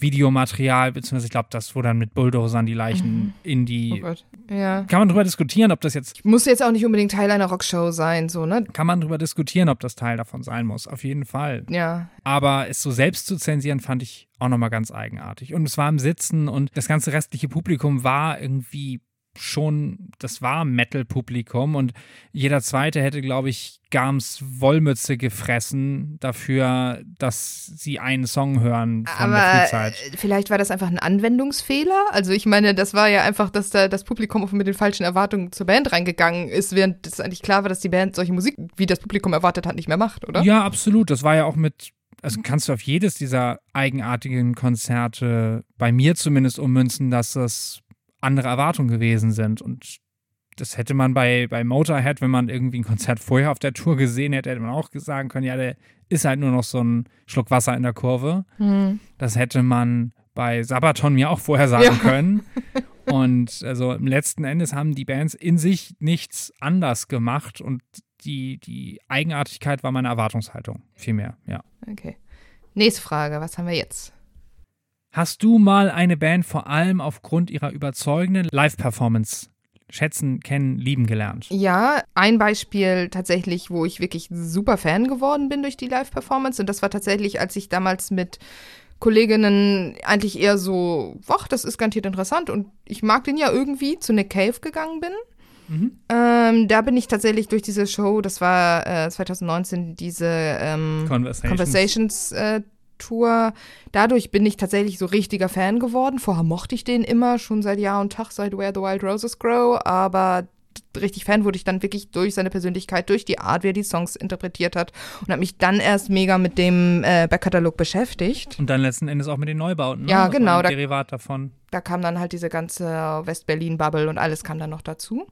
Videomaterial, beziehungsweise ich glaube, das, wo dann mit Bulldozern die Leichen mhm. in die. Oh Gott. Ja. Kann man darüber diskutieren, ob das jetzt. Muss jetzt auch nicht unbedingt Teil einer Rockshow sein, so, ne? Kann man darüber diskutieren, ob das Teil davon sein muss. Auf jeden Fall. Ja. Aber es so selbst zu zensieren, fand ich auch nochmal ganz eigenartig. Und es war im Sitzen und das ganze restliche Publikum war irgendwie schon, das war Metal-Publikum und jeder zweite hätte, glaube ich, Garms Wollmütze gefressen dafür, dass sie einen Song hören von Aber der Frühzeit. Vielleicht war das einfach ein Anwendungsfehler. Also ich meine, das war ja einfach, dass da das Publikum mit den falschen Erwartungen zur Band reingegangen ist, während es eigentlich klar war, dass die Band solche Musik, wie das Publikum erwartet hat, nicht mehr macht, oder? Ja, absolut. Das war ja auch mit also kannst du auf jedes dieser eigenartigen Konzerte bei mir zumindest ummünzen, dass das andere Erwartungen gewesen sind. Und das hätte man bei, bei Motorhead, wenn man irgendwie ein Konzert vorher auf der Tour gesehen hätte, hätte man auch sagen können, ja, der ist halt nur noch so ein Schluck Wasser in der Kurve. Mhm. Das hätte man bei Sabaton mir auch vorher sagen ja. können. Und also im letzten Endes haben die Bands in sich nichts anders gemacht und die, die Eigenartigkeit war meine Erwartungshaltung. Vielmehr, ja. Okay. Nächste Frage, was haben wir jetzt? Hast du mal eine Band vor allem aufgrund ihrer überzeugenden Live-Performance schätzen, kennen, lieben gelernt? Ja, ein Beispiel tatsächlich, wo ich wirklich super Fan geworden bin durch die Live-Performance. Und das war tatsächlich, als ich damals mit Kolleginnen eigentlich eher so, ach, das ist garantiert interessant und ich mag den ja irgendwie, zu Nick Cave gegangen bin. Mhm. Ähm, da bin ich tatsächlich durch diese Show, das war äh, 2019, diese ähm, Conversations, Conversations äh, Tour. Dadurch bin ich tatsächlich so richtiger Fan geworden. Vorher mochte ich den immer, schon seit Jahr und Tag, seit Where the Wild Roses Grow, aber richtig Fan wurde ich dann wirklich durch seine Persönlichkeit, durch die Art, wie er die Songs interpretiert hat und habe mich dann erst mega mit dem äh, Backkatalog beschäftigt. Und dann letzten Endes auch mit den Neubauten, ne? Ja, das genau. Da, Derivat davon. Da kam dann halt diese ganze West-Berlin-Bubble und alles kam dann noch dazu.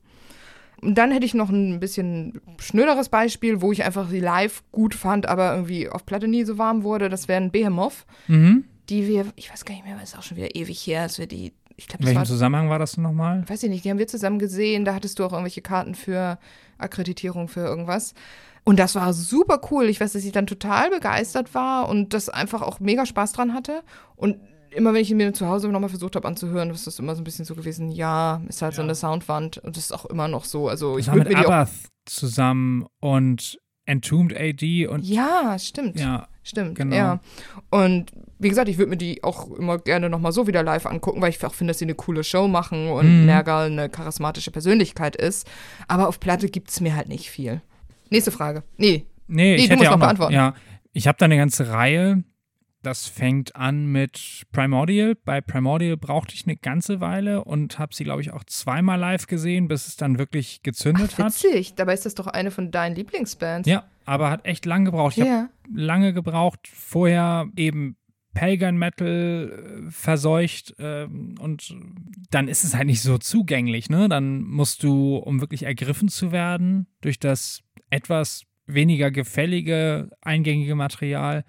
Und dann hätte ich noch ein bisschen schnöderes Beispiel, wo ich einfach sie live gut fand, aber irgendwie auf Platte nie so warm wurde. Das wären Behemoth, mhm. die wir, ich weiß gar nicht mehr, weil es auch schon wieder ewig her, dass wir die ich glaub, In welchem war, Zusammenhang war das nochmal? Weiß ich nicht, die haben wir zusammen gesehen. Da hattest du auch irgendwelche Karten für Akkreditierung für irgendwas. Und das war super cool. Ich weiß, dass ich dann total begeistert war und das einfach auch mega Spaß dran hatte. Und immer wenn ich ihn mir zu Hause nochmal versucht habe anzuhören, ist das immer so ein bisschen so gewesen, ja, ist halt ja. so eine Soundwand und das ist auch immer noch so. Also ich würde mir die Abath zusammen und Entombed AD und Ja, stimmt. Ja, stimmt. Genau. Ja. Und wie gesagt, ich würde mir die auch immer gerne nochmal so wieder live angucken, weil ich auch finde, dass sie eine coole Show machen und mhm. Nergal eine charismatische Persönlichkeit ist. Aber auf Platte gibt es mir halt nicht viel. Nächste Frage. Nee. Nee, nee ich du musst noch beantworten. Ja, ich habe da eine ganze Reihe Das fängt an mit Primordial. Bei Primordial brauchte ich eine ganze Weile und habe sie, glaube ich, auch zweimal live gesehen, bis es dann wirklich gezündet Ach, hat. witzig. Dabei ist das doch eine von deinen Lieblingsbands. Ja, aber hat echt lange gebraucht. Ich Ja. habe lange gebraucht, vorher eben Pagan Metal äh, verseucht ähm, und dann ist es halt nicht so zugänglich, ne? Dann musst du, um wirklich ergriffen zu werden, durch das etwas weniger gefällige, eingängige Material,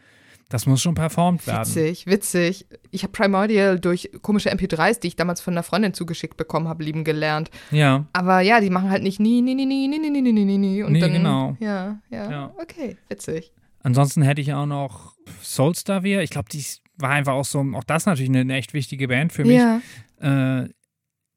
das muss schon performt werden. Witzig, witzig. Ich habe Primordial durch komische MP3s, die ich damals von einer Freundin zugeschickt bekommen habe, lieben gelernt. Ja. Aber ja, die machen halt nicht nie, nie, nie, nie, nie, nie, nie, nie, nie, nie. Und Nee, dann, genau. Ja, ja, Ja. Okay, witzig. Ansonsten hätte ich auch noch Soulstar wieder. Ich glaube, die war einfach auch so, auch das natürlich eine, eine echt wichtige Band für mich. Ja. äh,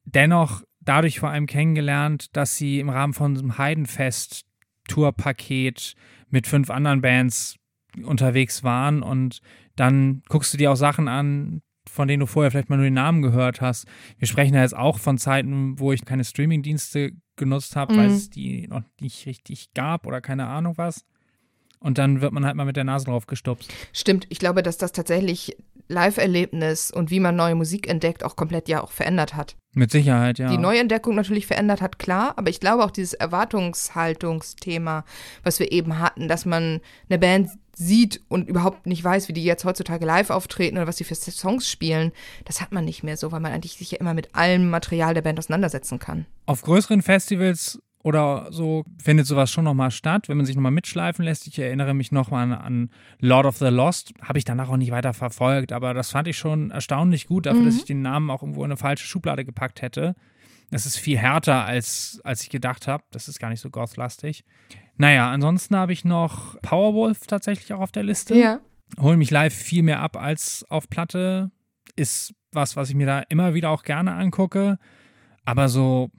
dennoch dadurch vor allem kennengelernt, dass sie im Rahmen von so einem Heidenfest Tourpaket mit fünf anderen Bands unterwegs waren und dann guckst du dir auch Sachen an, von denen du vorher vielleicht mal nur den Namen gehört hast. Wir sprechen da jetzt auch von Zeiten, wo ich keine Streamingdienste genutzt habe, weil Mhm. es die noch nicht richtig gab oder keine Ahnung was. Und dann wird man halt mal mit der Nase drauf gestupst. Stimmt, ich glaube, dass das tatsächlich Live-Erlebnis und wie man neue Musik entdeckt auch komplett ja auch verändert hat. Mit Sicherheit, ja. Die Neuentdeckung natürlich verändert hat, klar, aber ich glaube auch dieses Erwartungshaltungsthema, was wir eben hatten, dass man eine Band sieht und überhaupt nicht weiß, wie die jetzt heutzutage live auftreten oder was sie für Songs spielen, das hat man nicht mehr so, weil man eigentlich sich ja immer mit allem Material der Band auseinandersetzen kann. Auf größeren Festivals oder so findet sowas schon nochmal statt, wenn man sich nochmal mitschleifen lässt. Ich erinnere mich nochmal an, an Lord of the Lost. Habe ich danach auch nicht weiter verfolgt, aber das fand ich schon erstaunlich gut, dafür, dass ich den Namen auch irgendwo in eine falsche Schublade gepackt hätte. Das ist viel härter, als, als ich gedacht habe. Das ist gar nicht so gothlastig. Naja, ansonsten habe ich noch Powerwolf tatsächlich auch auf der Liste. Hol mich live viel mehr ab als auf Platte. Ist was, was ich mir da immer wieder auch gerne angucke. Aber so,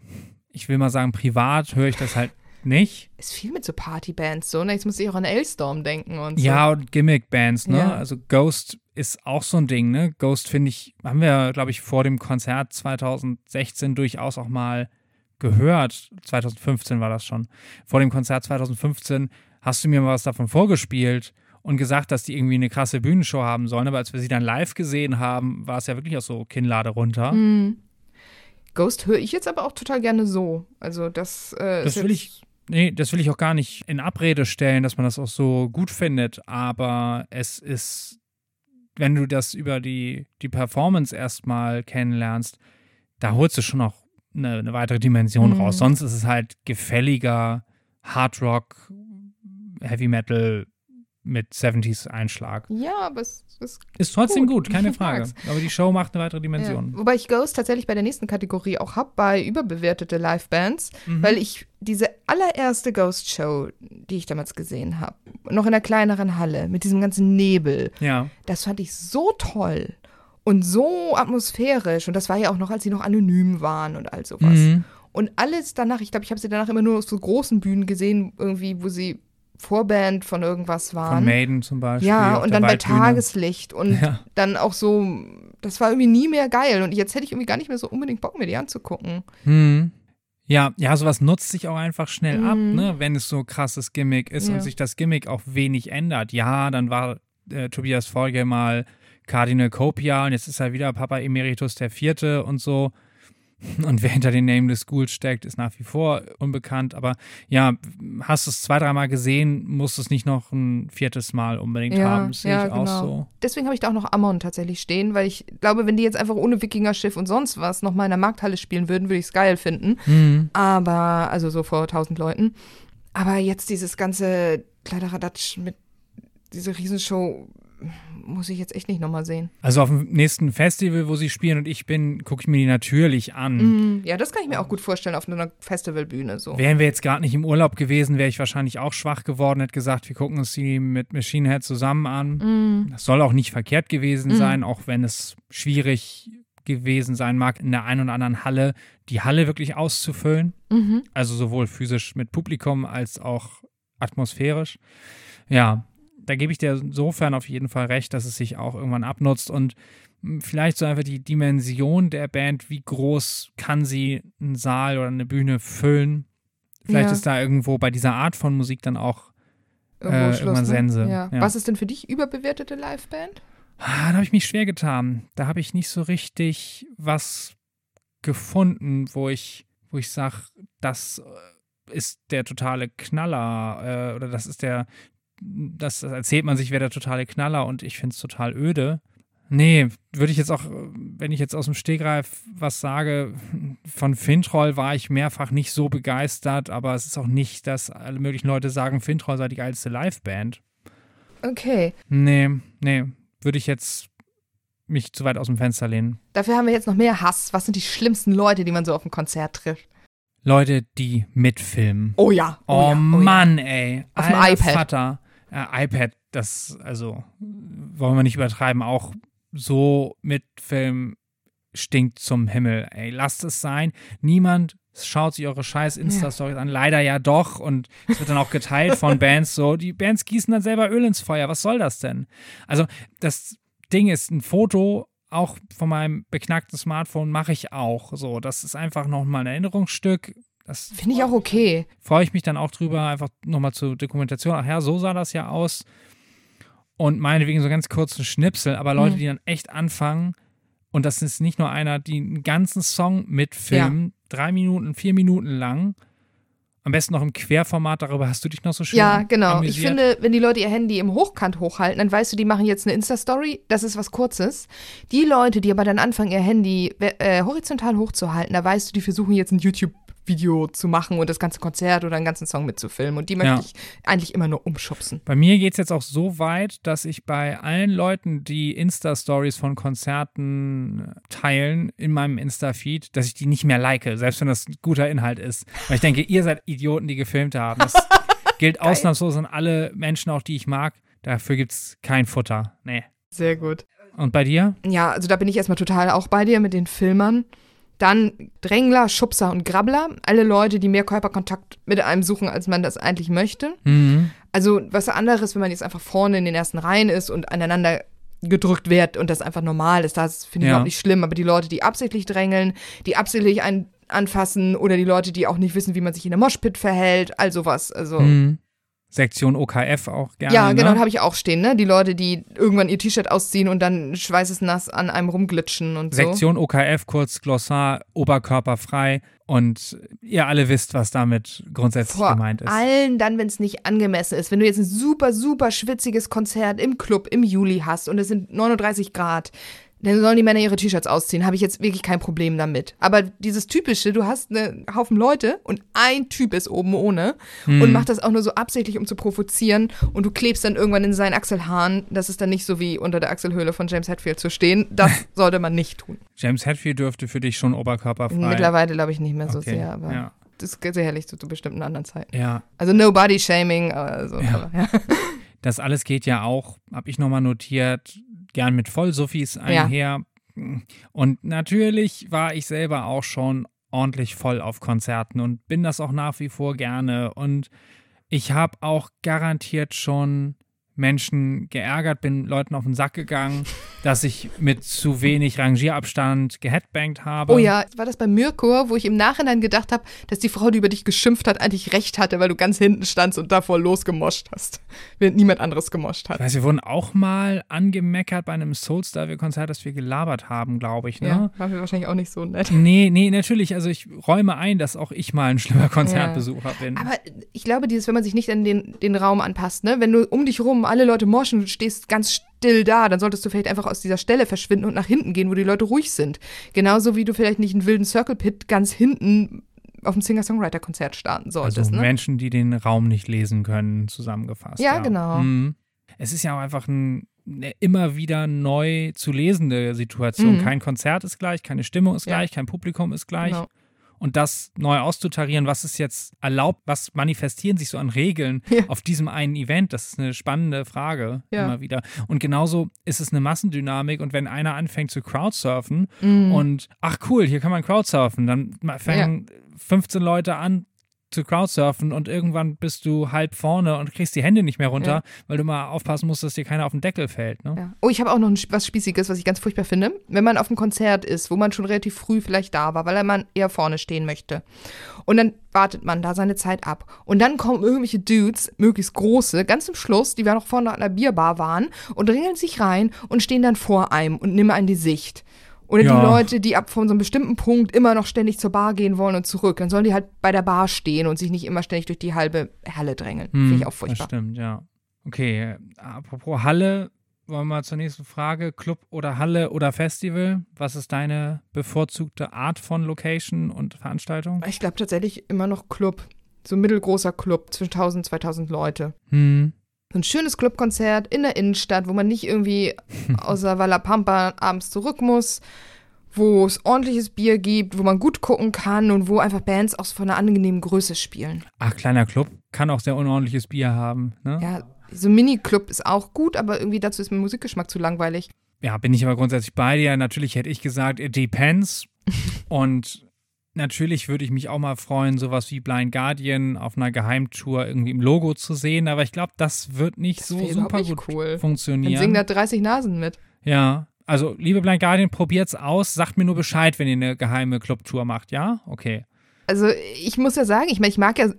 ich will mal sagen, privat höre ich das halt nicht. Ist viel mit so Partybands so, ne? Jetzt muss ich auch an L-Storm denken und so. Ja, und Gimmick-Bands, ne? Ja. Also Ghost ist auch so ein Ding, ne? Ghost finde ich, haben wir, glaube ich, vor dem Konzert 2016 durchaus auch mal gehört. 2015 war das schon. Vor dem Konzert 2015 hast du mir mal was davon vorgespielt und gesagt, dass die irgendwie eine krasse Bühnenshow haben sollen. Aber als wir sie dann live gesehen haben, war es ja wirklich auch so Kinnlade runter. Hm. Ghost höre ich jetzt aber auch total gerne so. Also das, äh, Das will ich, nee, das will ich auch gar nicht in Abrede stellen, dass man das auch so gut findet, aber es ist, wenn du das über die, die Performance erstmal kennenlernst, da holst du schon noch eine, eine weitere Dimension Mhm. raus. Sonst ist es halt gefälliger Hard Rock, Heavy Metal mit 70s Einschlag. Ja, aber es ist Ist trotzdem Gut, gut, keine Frage. mag's. Aber die Show macht eine weitere Dimension. Ja. Wobei ich Ghost tatsächlich bei der nächsten Kategorie auch habe, bei überbewertete Live-Bands, Mhm. weil ich diese allererste Ghost-Show, die ich damals gesehen habe, noch in einer kleineren Halle mit diesem ganzen Nebel, Ja. das fand ich so toll und so atmosphärisch. Und das war ja auch noch, als sie noch anonym waren und all sowas. Mhm. Und alles danach, ich glaube, ich habe sie danach immer nur auf so großen Bühnen gesehen, irgendwie, wo sie Vorband von irgendwas Von waren. Maiden zum Beispiel. Ja, und dann bei Waldbühne. Tageslicht und Ja. dann auch so, das war irgendwie nie mehr geil. Und jetzt hätte ich irgendwie gar nicht mehr so unbedingt Bock, mir die anzugucken. Hm. Ja, ja, sowas nutzt sich auch einfach schnell ab, Mhm. ne, wenn es so krasses Gimmick ist Ja. und sich das Gimmick auch wenig ändert. Ja, dann war äh, Tobias Folge mal Cardinal Copia und jetzt ist er wieder Papa Emeritus der Vierte und so. Und wer hinter den Nameless Schools steckt, ist nach wie vor unbekannt. Aber ja, hast du es zwei, dreimal gesehen, musst du es nicht noch ein viertes Mal unbedingt haben. Das sehe ich auch so. Deswegen habe ich da auch noch Amon tatsächlich stehen, weil ich glaube, wenn die jetzt einfach ohne Wikingerschiff und sonst was nochmal in der Markthalle spielen würden, würde ich es geil finden. Hm. Aber, also so vor tausend Leuten. Aber jetzt dieses ganze Kleideradatsch mit dieser Riesenshow muss ich jetzt echt nicht nochmal sehen. Also auf dem nächsten Festival, wo sie spielen und ich bin, gucke ich mir die natürlich an. Mhm. Ja, das kann ich mir auch gut vorstellen auf einer Festivalbühne so. Wären wir jetzt gerade nicht im Urlaub gewesen, wäre ich wahrscheinlich auch schwach geworden, hätte gesagt, wir gucken uns die mit Machine Head zusammen an. Mhm. Das soll auch nicht verkehrt gewesen sein, auch wenn es schwierig gewesen sein mag, in der einen oder anderen Halle die Halle wirklich auszufüllen. Mhm. Also sowohl physisch mit Publikum als auch atmosphärisch. Ja, da gebe ich dir insofern auf jeden Fall recht, dass es sich auch irgendwann abnutzt und mh, vielleicht so einfach die Dimension der Band, wie groß kann sie einen Saal oder eine Bühne füllen. Vielleicht Ja. ist da irgendwo bei dieser Art von Musik dann auch Irgendwo Äh, irgendwann ne? Sense, Ja. ja. Was ist denn für dich überbewertete Liveband? Ah, da habe ich mich schwer getan. Da habe ich nicht so richtig was gefunden, wo ich, wo ich sage, das ist der totale Knaller äh, oder das ist der, das erzählt man sich, wäre der totale Knaller und ich finde es total öde. Nee, würde ich jetzt auch, wenn ich jetzt aus dem Stegreif was sage, von Fintroll war ich mehrfach nicht so begeistert, aber es ist auch nicht, dass alle möglichen Leute sagen, Fintroll sei die geilste Liveband. Okay. Nee, nee, würde ich jetzt mich zu weit aus dem Fenster lehnen. Dafür haben wir jetzt noch mehr Hass. Was sind die schlimmsten Leute, die man so auf dem Konzert trifft? Leute, die mitfilmen. Oh ja. Oh, oh ja, Mann, ey. Auf dem iPad. Vater. Äh, iPad, das, also, wollen wir nicht übertreiben, auch so mitfilmen stinkt zum Himmel. Ey, lasst es sein. Niemand schaut sich eure scheiß Insta-Stories an. Leider ja doch. Und es wird dann auch geteilt von Bands so. Die Bands gießen dann selber Öl ins Feuer. Was soll das denn? Also, das Ding ist, ein Foto auch von meinem beknackten Smartphone mache ich auch. So, das ist einfach nochmal ein Erinnerungsstück. Das Finde ich auch okay. freue ich mich dann auch drüber, einfach nochmal zur Dokumentation. Ach ja, so sah das ja aus. Und meinetwegen so ganz kurzen Schnipsel, aber Leute, Mhm. die dann echt anfangen, und das ist nicht nur einer, die einen ganzen Song mitfilmen, drei Minuten, vier Minuten lang. Am besten noch im Querformat, darüber hast du dich noch so schön Ja, genau. amüsiert. Ich finde, wenn die Leute ihr Handy im Hochkant hochhalten, dann weißt du, die machen jetzt eine Insta-Story, das ist was Kurzes. Die Leute, die aber dann anfangen, ihr Handy äh, horizontal hochzuhalten, da weißt du, die versuchen jetzt ein YouTube-Video zu machen und das ganze Konzert oder einen ganzen Song mitzufilmen. Und die möchte Ja. ich eigentlich immer nur umschubsen. Bei mir geht es jetzt auch so weit, dass ich bei allen Leuten, die Insta-Stories von Konzerten teilen in meinem Insta-Feed, dass ich die nicht mehr like, selbst wenn das ein guter Inhalt ist. Weil ich denke, ihr seid Idioten, die gefilmt haben. Das gilt ausnahmslos an alle Menschen, auch die ich mag. Dafür gibt es kein Futter. Nee. Sehr gut. Und bei dir? Ja, also da bin ich erstmal total auch bei dir mit den Filmern. Dann Drängler, Schubser und Grabbler. Alle Leute, die mehr Körperkontakt mit einem suchen, als man das eigentlich möchte. Mhm. Also was anderes, wenn man jetzt einfach vorne in den ersten Reihen ist und aneinander gedrückt wird und das einfach normal ist. Das finde ich Ja. überhaupt nicht schlimm. Aber die Leute, die absichtlich drängeln, die absichtlich einen anfassen oder die Leute, die auch nicht wissen, wie man sich in der Moshpit verhält, all sowas. Also Mhm. Sektion OKF auch gerne. ja, genau, ne? habe ich auch stehen, ne? Die Leute, die irgendwann ihr T-Shirt ausziehen und dann schweißesnass an einem rumglitschen und so. Sektion OKF, kurz Glossar, oberkörperfrei. Und ihr alle wisst, was damit grundsätzlich Vor gemeint ist. allen dann, wenn es nicht angemessen ist. Wenn du jetzt ein super, super schwitziges Konzert im Club im Juli hast und es sind 39 Grad, dann sollen die Männer ihre T-Shirts ausziehen. Habe ich jetzt wirklich kein Problem damit. Aber dieses typische, du hast einen Haufen Leute und ein Typ ist oben ohne Hm. und macht das auch nur so absichtlich, um zu provozieren und du klebst dann irgendwann in seinen Achselhaaren. Das ist dann nicht so wie unter der Achselhöhle von James Hetfield zu stehen. Das sollte man nicht tun. James Hetfield dürfte für dich schon oberkörperfrei. Mittlerweile glaube ich nicht mehr so Okay, sehr, aber ja. das ist sicherlich zu, zu bestimmten anderen Zeiten. Ja, Also no body shaming, also, Ja. aber, ja. das alles geht ja auch, habe ich nochmal notiert, gern mit Vollsuffis einher. Und natürlich war ich selber auch schon ordentlich voll auf Konzerten und bin das auch nach wie vor gerne. Und ich habe auch garantiert schon Menschen geärgert, bin Leuten auf den Sack gegangen, dass ich mit zu wenig Rangierabstand geheadbangt habe. Oh ja, war das bei Mirko, wo ich im Nachhinein gedacht habe, dass die Frau, die über dich geschimpft hat, eigentlich recht hatte, weil du ganz hinten standst und davor losgemoscht hast, während niemand anderes gemoscht Ich hat. weiß, wir wurden auch mal angemeckert bei einem Soulstar-Konzert, das wir gelabert haben, glaube ich. Ne? Ja, war mir wahrscheinlich auch nicht so nett. Nee, nee, natürlich. Also ich räume ein, dass auch ich mal ein schlimmer Konzertbesucher bin. Aber ich glaube, dieses, wenn man sich nicht an den, den Raum anpasst, ne, wenn du um dich rum alle Leute moschen und du stehst ganz still da, dann solltest du vielleicht einfach aus dieser Stelle verschwinden und nach hinten gehen, wo die Leute ruhig sind. Genauso wie du vielleicht nicht einen wilden Circle Pit ganz hinten auf dem Singer-Songwriter-Konzert starten also solltest, ne? Menschen, die den Raum nicht lesen können, zusammengefasst. Ja, genau. Mhm. Es ist ja auch einfach ein, eine immer wieder neu zu lesende Situation. Mhm. Kein Konzert ist gleich, keine Stimmung ist Ja. gleich, kein Publikum ist gleich. Genau. Und das neu auszutarieren, was ist jetzt erlaubt, was manifestieren sich so an Regeln Ja. auf diesem einen Event, das ist eine spannende Frage Ja. immer wieder. Und genauso ist es eine Massendynamik und wenn einer anfängt zu crowdsurfen Mhm. und ach cool, hier kann man crowdsurfen, dann fangen 15 Leute an, zu Crowdsurfen und irgendwann bist du halb vorne und kriegst die Hände nicht mehr runter, Ja. weil du mal aufpassen musst, dass dir keiner auf den Deckel fällt. Ne? Ja. Oh, ich habe auch noch was Spießiges, was ich ganz furchtbar finde. Wenn man auf einem Konzert ist, wo man schon relativ früh vielleicht da war, weil man eher vorne stehen möchte. Und dann wartet man da seine Zeit ab. Und dann kommen irgendwelche Dudes, möglichst große, ganz zum Schluss, die wir noch vorne an der Bierbar waren, und drängeln sich rein und stehen dann vor einem und nehmen einen die Sicht. Oder Ja. die Leute, die ab von so einem bestimmten Punkt immer noch ständig zur Bar gehen wollen und zurück, dann sollen die halt bei der Bar stehen und sich nicht immer ständig durch die halbe Halle drängeln. Finde ich auch Das furchtbar. stimmt, ja. Okay, apropos Halle, wollen wir mal zur nächsten Frage. Club oder Halle oder Festival? Was ist deine bevorzugte Art von Location und Veranstaltung? Ich glaube tatsächlich immer noch Club. So ein mittelgroßer Club, zwischen 1000 und 2000 Leute. Hm. So ein schönes Clubkonzert in der Innenstadt, wo man nicht irgendwie außer Wallapampa abends zurück muss, wo es ordentliches Bier gibt, wo man gut gucken kann und wo einfach Bands auch von einer angenehmen Größe spielen. Ach, kleiner Club kann auch sehr unordentliches Bier haben. Ne? Ja, so ein Mini-Club ist auch gut, aber irgendwie dazu ist mein Musikgeschmack zu langweilig. Ja, bin ich aber grundsätzlich bei dir. Natürlich hätte ich gesagt, it depends. Und natürlich würde ich mich auch mal freuen, sowas wie Blind Guardian auf einer Geheimtour irgendwie im Logo zu sehen. Aber ich glaube, das wird nicht Das so super nicht gut cool. Dann funktionieren. singen da 30 Nasen mit. Ja, also liebe Blind Guardian, probiert's aus. Sagt mir nur Bescheid, wenn ihr eine geheime Clubtour macht, ja? Okay. Also ich muss ja sagen, ich meine, ich mag ja,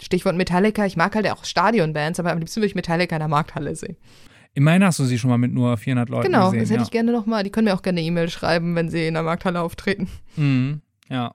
Stichwort Metallica, ich mag halt auch Stadionbands, aber am liebsten würde ich Metallica in der Markthalle sehen. Immerhin hast du sie schon mal mit nur 400 Leuten Genau, gesehen. das hätte ja. ich gerne nochmal. Die können mir auch gerne eine E-Mail schreiben, wenn sie in der Markthalle auftreten. Mhm, ja.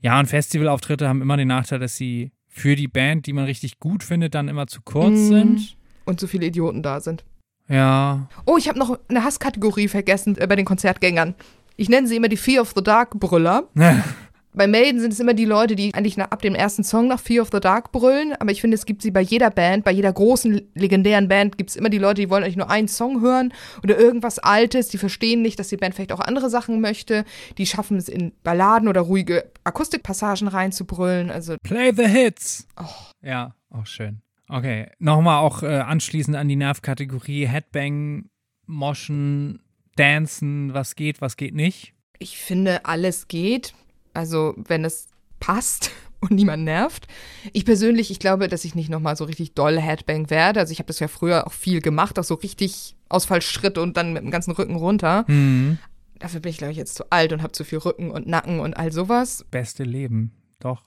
Ja, und Festivalauftritte haben immer den Nachteil, dass sie für die Band, die man richtig gut findet, dann immer zu kurz Mhm. sind. Und so viele Idioten da sind. Ja. Oh, ich habe noch eine Hasskategorie vergessen äh, bei den Konzertgängern. Ich nenne sie immer die Fear of the Dark Brüller. Bei Maiden sind es immer die Leute, die eigentlich ab dem ersten Song nach Fear of the Dark brüllen. Aber ich finde, es gibt sie bei jeder Band, bei jeder großen, legendären Band gibt es immer die Leute, die wollen eigentlich nur einen Song hören oder irgendwas Altes. Die verstehen nicht, dass die Band vielleicht auch andere Sachen möchte. Die schaffen es in Balladen oder ruhige Akustikpassagen reinzubrüllen. Also Play the Hits. Oh. Ja, auch schön. Okay, nochmal auch äh, anschließend an die Nervkategorie Headbang, Moschen, Dancen, was geht, was geht nicht. ich finde, alles geht. Also, wenn es passt und niemand nervt. Ich persönlich, ich glaube, dass ich nicht nochmal so richtig doll Headbang werde. Also, ich habe das ja früher auch viel gemacht, auch so richtig Ausfallschritt und dann mit dem ganzen Rücken runter. Mhm. Dafür bin ich, glaube ich, jetzt zu alt und habe zu viel Rücken und Nacken und all sowas. Beste Leben, doch.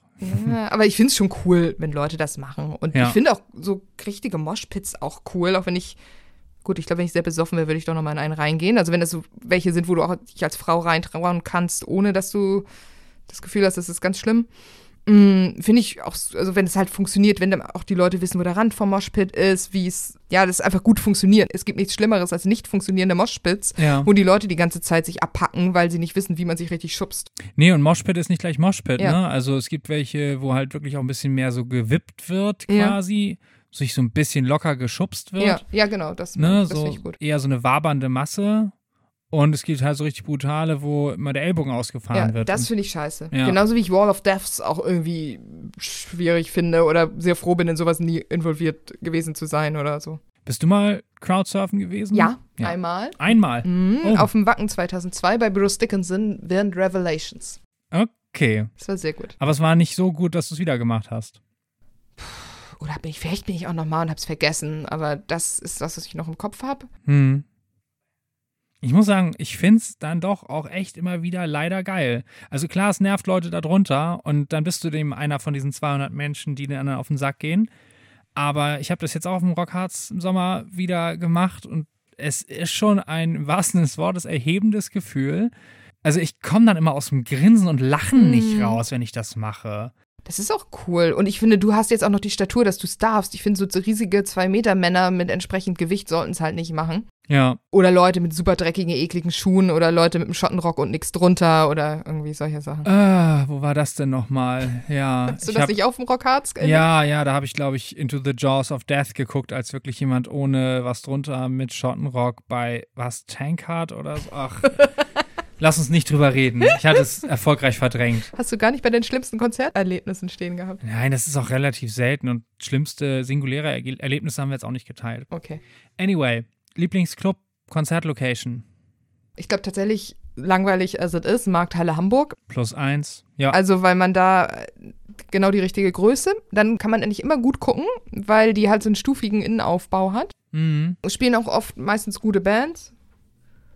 Ja, aber ich finde es schon cool, wenn Leute das machen. Und Ja. ich finde auch so richtige Moshpits auch cool, auch wenn ich. Gut, ich glaube, wenn ich sehr besoffen wäre, würde ich doch nochmal in einen reingehen. Also wenn das so welche sind, wo du auch dich als Frau reintrauen kannst, ohne dass du das Gefühl hast, das ist ganz schlimm. Mm, Finde ich auch, also wenn es halt funktioniert, wenn dann auch die Leute wissen, wo der Rand vom Moshpit ist, wie es, ja, das einfach gut funktioniert. Es gibt nichts Schlimmeres als nicht funktionierende Moshpits, Ja. wo die Leute die ganze Zeit sich abpacken, weil sie nicht wissen, wie man sich richtig schubst. Nee, und Moshpit ist nicht gleich Moshpit, Ja. ne? Also es gibt welche, wo halt wirklich auch ein bisschen mehr so gewippt wird Ja. quasi, sich so ein bisschen locker geschubst wird. Ja, ja, genau, das, ne? das so finde ich gut. eher so eine wabernde Masse. Und es gibt halt so richtig brutale, wo immer der Ellbogen ausgefahren Ja, wird. das finde ich scheiße. Ja. Genauso wie ich Wall of Deaths auch irgendwie schwierig finde oder sehr froh bin, in sowas nie involviert gewesen zu sein oder so. Bist du mal Crowdsurfen gewesen? Ja, Ja. einmal. Einmal. Mhm, Oh. Auf dem Wacken 2002 bei Bruce Dickinson während Revelations. Okay. Das war sehr gut. Aber es war nicht so gut, dass du es wieder gemacht hast. Oder bin ich, vielleicht bin ich auch nochmal und hab's vergessen, aber das ist das, was ich noch im Kopf habe. Hm. Ich muss sagen, ich find's dann doch auch echt immer wieder leider geil. Also klar, es nervt Leute darunter und dann bist du dem einer von diesen 200 Menschen, die den anderen auf den Sack gehen. Aber ich habe das jetzt auch auf dem Rockharz im Sommer wieder gemacht und es ist schon ein im wahrsten Sinne des Wortes erhebendes Gefühl. Also ich komme dann immer aus dem Grinsen und Lachen nicht Mhm. raus, wenn ich das mache. Das ist auch cool. Und ich finde, du hast jetzt auch noch die Statur, dass du es darfst. Ich finde, so so riesige Zwei-Meter-Männer mit entsprechend Gewicht sollten es halt nicht machen. Ja, Oder Leute mit super dreckigen, ekligen Schuhen oder Leute mit einem Schottenrock und nichts drunter oder irgendwie solche Sachen. äh, wo war das denn nochmal? Ja, Hast du ich das hab- nicht auf dem Rockharz? Ja, ja, da habe ich, glaube ich, Into the Jaws of Death geguckt, als wirklich jemand ohne was drunter mit Schottenrock bei was, Tankard oder so. Ach, lass uns nicht drüber reden. Ich hatte es erfolgreich verdrängt. Hast du gar nicht bei den schlimmsten Konzerterlebnissen stehen gehabt? Nein, das ist auch relativ selten und schlimmste singuläre Erlebnisse haben wir jetzt auch nicht geteilt. Okay. Anyway, Lieblingsclub, Konzertlocation, Ich glaube tatsächlich, langweilig as it is, Markthalle Hamburg. plus eins. Ja, Also, weil man da, genau die richtige Größe. Dann kann man endlich immer gut gucken, weil die halt so einen stufigen Innenaufbau hat. Mhm. Spielen auch oft meistens gute Bands.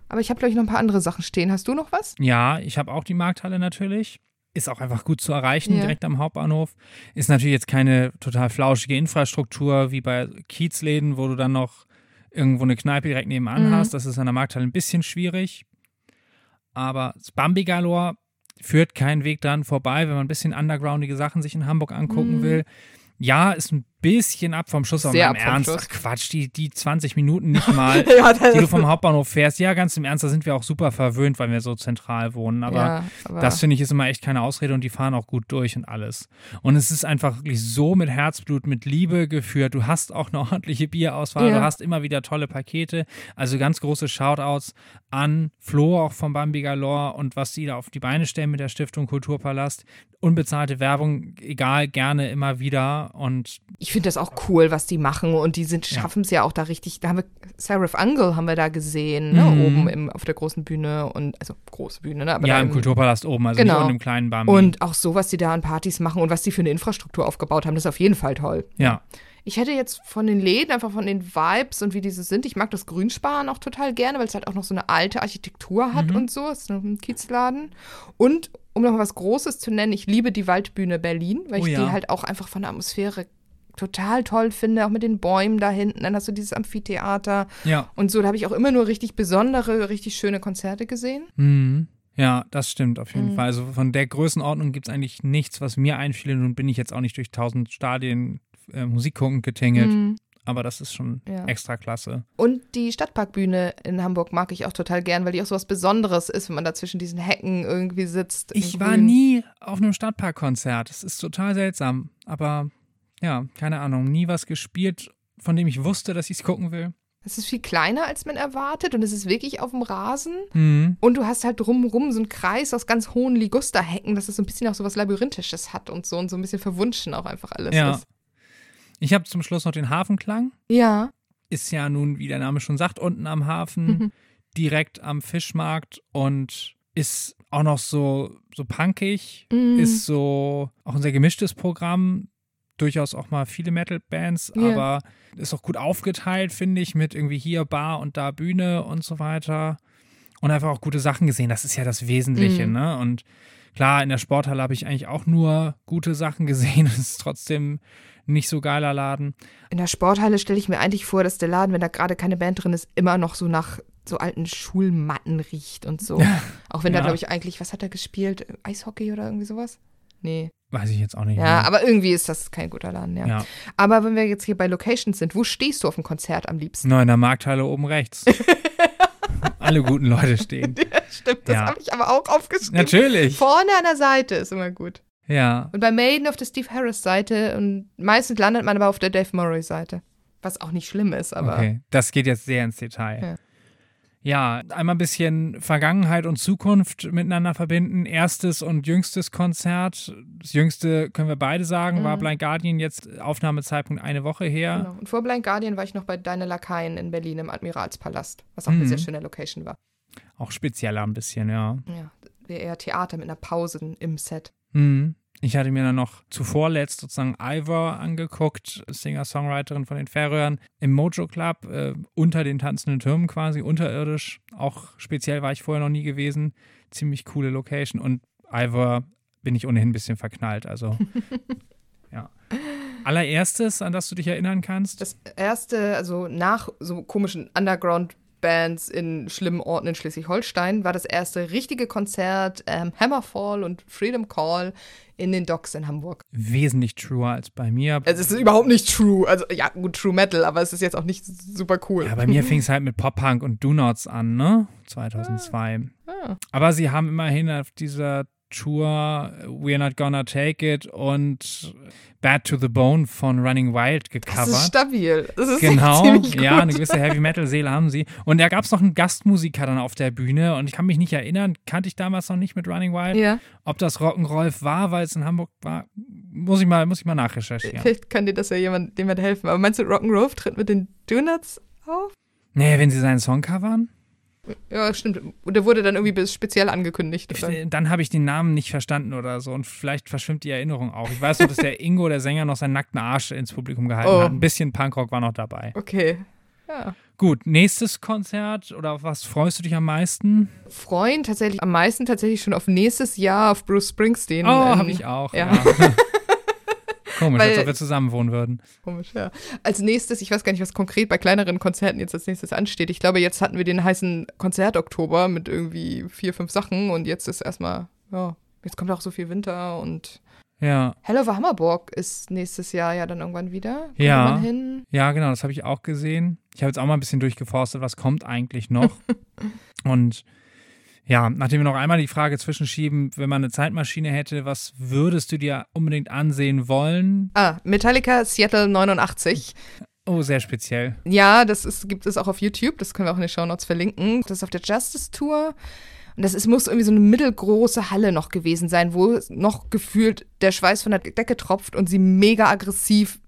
Aber ich habe, glaube ich, noch ein paar andere Sachen stehen. Hast du noch was? Ja, ich habe auch die Markthalle natürlich. Ist auch einfach gut zu erreichen, Ja. direkt am Hauptbahnhof. Ist natürlich jetzt keine total flauschige Infrastruktur wie bei Kiezläden, wo du dann noch irgendwo eine Kneipe direkt nebenan Mhm. hast. Das ist an der Markthalle ein bisschen schwierig. Aber das Bambi Galore führt keinen Weg dran vorbei, wenn man ein bisschen undergroundige Sachen sich in Hamburg angucken Mhm. will. Ja, ist ein bisschen ab vom Schuss, aber Sehr im Ernst, Schuss. ach Quatsch, die, die 20 Minuten nicht mal, ja, die du vom Hauptbahnhof fährst. Ja, ganz im Ernst, da sind wir auch super verwöhnt, weil wir so zentral wohnen. Aber ja, aber das finde ich ist immer echt keine Ausrede und die fahren auch gut durch und alles. Und es ist einfach wirklich so mit Herzblut, mit Liebe geführt. Du hast auch eine ordentliche Bierauswahl, Ja. du hast immer wieder tolle Pakete. Also ganz große Shoutouts an Flo auch vom Bambi Galore und was die da auf die Beine stellen mit der Stiftung Kulturpalast. Unbezahlte Werbung, egal, gerne immer wieder. Und ich finde das auch cool, was die machen und die sind schaffen es ja auch da richtig. Da haben wir Seraph Angle haben wir da gesehen, ne, Mhm. oben im, auf der großen Bühne und also große Bühne, ne, aber ja, da im Kulturpalast oben, also Genau. nicht im kleinen Bambi. und auch so, was die da an Partys machen und was die für eine Infrastruktur aufgebaut haben, das ist auf jeden Fall toll. ja, Ich hätte jetzt von den Läden, einfach von den Vibes und wie diese sind, ich mag das Grünsparen auch total gerne, weil es halt auch noch so eine alte Architektur hat Mhm. und so. Es ist ein Kiezladen. Und um noch was Großes zu nennen, ich liebe die Waldbühne Berlin, weil Oh ich ja. die halt auch einfach von der Atmosphäre total toll finde, auch mit den Bäumen da hinten. Dann hast du dieses Amphitheater ja. und so. Da habe ich auch immer nur richtig besondere, richtig schöne Konzerte gesehen. Mhm. Ja, das stimmt auf jeden Mhm. Fall. Also von der Größenordnung gibt es eigentlich nichts, was mir einfiel. Nun bin ich jetzt auch nicht durch tausend Stadien äh, Musik gucken getingelt, Mhm. aber das ist schon Ja. extra klasse. Und die Stadtparkbühne in Hamburg mag ich auch total gern, weil die auch so was Besonderes ist, wenn man da zwischen diesen Hecken irgendwie sitzt. Ich war nie auf einem Stadtparkkonzert. Das ist total seltsam. Aber ja, keine Ahnung, nie was gespielt, von dem ich wusste, dass ich es gucken will. Es ist viel kleiner, als man erwartet und es ist wirklich auf dem Rasen. Mhm. Und du hast halt drumrum so einen Kreis aus ganz hohen Ligusterhecken, dass es so ein bisschen auch so was Labyrinthisches hat und so und so ein bisschen verwunschen auch einfach alles Ja. ist. Ich habe zum Schluss noch den Hafenklang. Ja. Ist ja nun, wie der Name schon sagt, unten am Hafen, Mhm. direkt am Fischmarkt und ist auch noch so, so punkig. Mhm. ist so auch ein sehr gemischtes Programm. Durchaus auch mal viele Metal-Bands, Ja. aber ist auch gut aufgeteilt, finde ich, mit irgendwie hier Bar und da Bühne und so weiter. Und einfach auch gute Sachen gesehen. Das ist ja das Wesentliche, Mhm. ne? Und klar, in der Sporthalle habe ich eigentlich auch nur gute Sachen gesehen. Es ist trotzdem nicht so geiler Laden. In der Sporthalle stelle ich mir eigentlich vor, dass der Laden, wenn da gerade keine Band drin ist, immer noch so nach so alten Schulmatten riecht und so. Auch wenn da, Ja. glaube ich, eigentlich, was hat er gespielt? Eishockey oder irgendwie sowas? Nee. Weiß ich jetzt auch nicht. Ja, mehr. aber irgendwie ist das kein guter Laden, ja. ja. Aber wenn wir jetzt hier bei Locations sind, wo stehst du auf dem Konzert am liebsten? Nur in der Markthalle oben rechts. Alle guten Leute stehen. Stimmt, das Ja. habe ich aber auch aufgeschrieben. Natürlich. Vorne an der Seite ist immer gut. Ja. Und bei Maiden auf der Steve Harris Seite und meistens landet man aber auf der Dave Murray Seite. Was auch nicht schlimm ist, aber Okay, das geht jetzt sehr ins Detail. Ja. Ja, einmal ein bisschen Vergangenheit und Zukunft miteinander verbinden. Erstes und jüngstes Konzert. Das jüngste können wir beide sagen, war Mhm. Blind Guardian jetzt Aufnahmezeitpunkt eine Woche her. genau. Und vor Blind Guardian war ich noch bei Deine Lakaien in Berlin im Admiralspalast, was auch eine Mhm. sehr schöne Location war. Auch spezieller ein bisschen, ja. Ja, eher Theater mit einer Pause im Set. Mhm. Ich hatte mir dann noch zuvor letzt sozusagen Ivor angeguckt, Singer-Songwriterin von den Färöern, im Mojo Club, äh, unter den tanzenden Türmen quasi, unterirdisch. Auch speziell war ich vorher noch nie gewesen. Ziemlich coole Location. Und Ivor bin ich ohnehin ein bisschen verknallt. Also, ja. Allererstes, an das du dich erinnern kannst? Das erste, also nach so komischen Underground-Bands in schlimmen Orten in Schleswig-Holstein, war das erste richtige Konzert ähm, Hammerfall und Freedom Call in den Docks in Hamburg. Wesentlich truer als bei mir. Es ist überhaupt nicht true, also ja, gut, True Metal, aber es ist jetzt auch nicht super cool. Ja, bei mir fing es halt mit Pop-Punk und Do-Nots an, ne? 2002. Ah. Aber sie haben immerhin auf dieser Tour We're Not Gonna Take It und Bad to the Bone von Running Wild Das ist gecovert. stabil. Das ist Genau, ja, eine gewisse Heavy Metal Seele haben sie. Und da gab es noch einen Gastmusiker dann auf der Bühne und ich kann mich nicht erinnern, kannte ich damals noch nicht mit Running Wild, Ja, ob das Rock'n'Rolf war, weil es in Hamburg war, muss ich mal, muss ich mal nachrecherchieren. vielleicht kann dir das ja jemand, jemand helfen. Aber meinst du, Rock'n'Roll tritt mit den Donuts auf? Nee, wenn sie seinen Song covern? Ja, stimmt. Und der wurde dann irgendwie speziell angekündigt. Ich, dann habe ich den Namen nicht verstanden oder so und vielleicht verschwimmt die Erinnerung auch. Ich weiß nur, dass der Ingo, der Sänger, noch seinen nackten Arsch ins Publikum gehalten oh. hat. Ein bisschen Punkrock war noch dabei. Okay. Ja. Gut, nächstes Konzert oder auf was freust du dich am meisten? Freuen tatsächlich am meisten tatsächlich schon auf nächstes Jahr auf Bruce Springsteen. Oh, ähm, habe ich auch. Ja. ja. Komisch, Weil, als ob wir zusammen wohnen würden. Komisch, ja. Als nächstes, ich weiß gar nicht, was konkret bei kleineren Konzerten jetzt als nächstes ansteht. Ich glaube, jetzt hatten wir den heißen Konzert-Oktober mit irgendwie vier, fünf Sachen und jetzt ist erstmal, ja, jetzt kommt auch so viel Winter und ja. Hell over Hammerburg ist nächstes Jahr ja dann irgendwann wieder. Kommt ja. Ja, genau, das habe ich auch gesehen. Ich habe jetzt auch mal ein bisschen durchgeforstet, was kommt eigentlich noch. und ja, nachdem wir noch einmal die Frage zwischenschieben, wenn man eine Zeitmaschine hätte, was würdest du dir unbedingt ansehen wollen? Ah, Metallica Seattle 89. Oh, sehr speziell. Ja, das ist, gibt es auch auf YouTube, das können wir auch in den Show Notes verlinken. Das ist auf der Justice Tour. Und das ist, muss irgendwie so eine mittelgroße Halle noch gewesen sein, wo noch gefühlt der Schweiß von der Decke tropft und sie mega aggressiv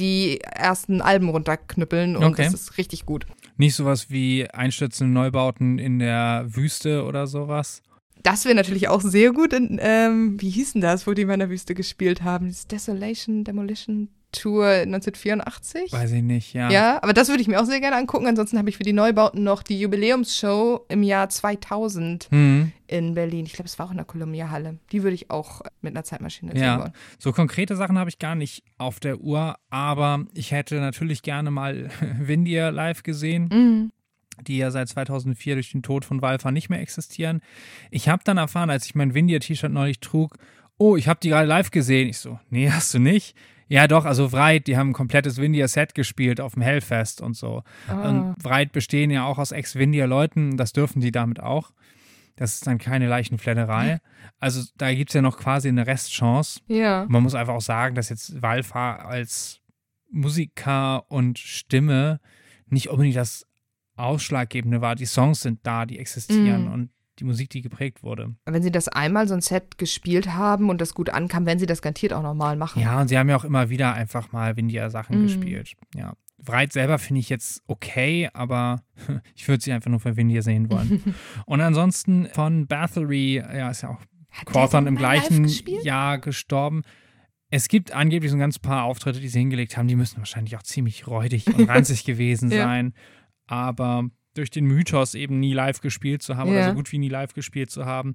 die ersten Alben runterknüppeln. Und okay. das ist richtig gut. Nicht sowas wie einstürzende Neubauten in der Wüste oder sowas? Das wäre natürlich auch sehr gut. In, ähm, wie hieß denn das, wo die in der Wüste gespielt haben? Das Desolation, Demolition, Tour 1984? Weiß ich nicht, ja. Ja, aber das würde ich mir auch sehr gerne angucken. Ansonsten habe ich für die Neubauten noch die Jubiläumsshow im Jahr 2000 mhm. in Berlin. Ich glaube, es war auch in der Columbia Halle. Die würde ich auch mit einer Zeitmaschine sehen ja. wollen. So konkrete Sachen habe ich gar nicht auf der Uhr, aber ich hätte natürlich gerne mal Windia live gesehen. Mhm die ja seit 2004 durch den Tod von Walfa nicht mehr existieren. Ich habe dann erfahren, als ich mein Windia-T-Shirt neulich trug, oh, ich habe die gerade live gesehen. Ich so, nee, hast du nicht? Ja, doch, also Wright, die haben ein komplettes Windia-Set gespielt auf dem Hellfest und so. Ah. Und Wright bestehen ja auch aus Ex-Windia-Leuten, das dürfen die damit auch. Das ist dann keine Leichenfledderei. Also da gibt es ja noch quasi eine Restchance. Ja. Man muss einfach auch sagen, dass jetzt Walfa als Musiker und Stimme nicht unbedingt das Ausschlaggebende war. Die Songs sind da, die existieren mm. und die Musik, die geprägt wurde. Wenn sie das einmal so ein Set gespielt haben und das gut ankam, werden sie das garantiert auch nochmal machen. Ja, und sie haben ja auch immer wieder einfach mal Windia-Sachen mm. gespielt. Ja. Wright selber finde ich jetzt okay, aber ich würde sie einfach nur für Windia sehen wollen. und ansonsten von Bathory, ja, ist ja auch Cawthon im gleichen Jahr gestorben. Es gibt angeblich so ein ganz paar Auftritte, die sie hingelegt haben, die müssen wahrscheinlich auch ziemlich räudig und ranzig gewesen ja. sein. Aber durch den Mythos eben nie live gespielt zu haben ja. oder so gut wie nie live gespielt zu haben.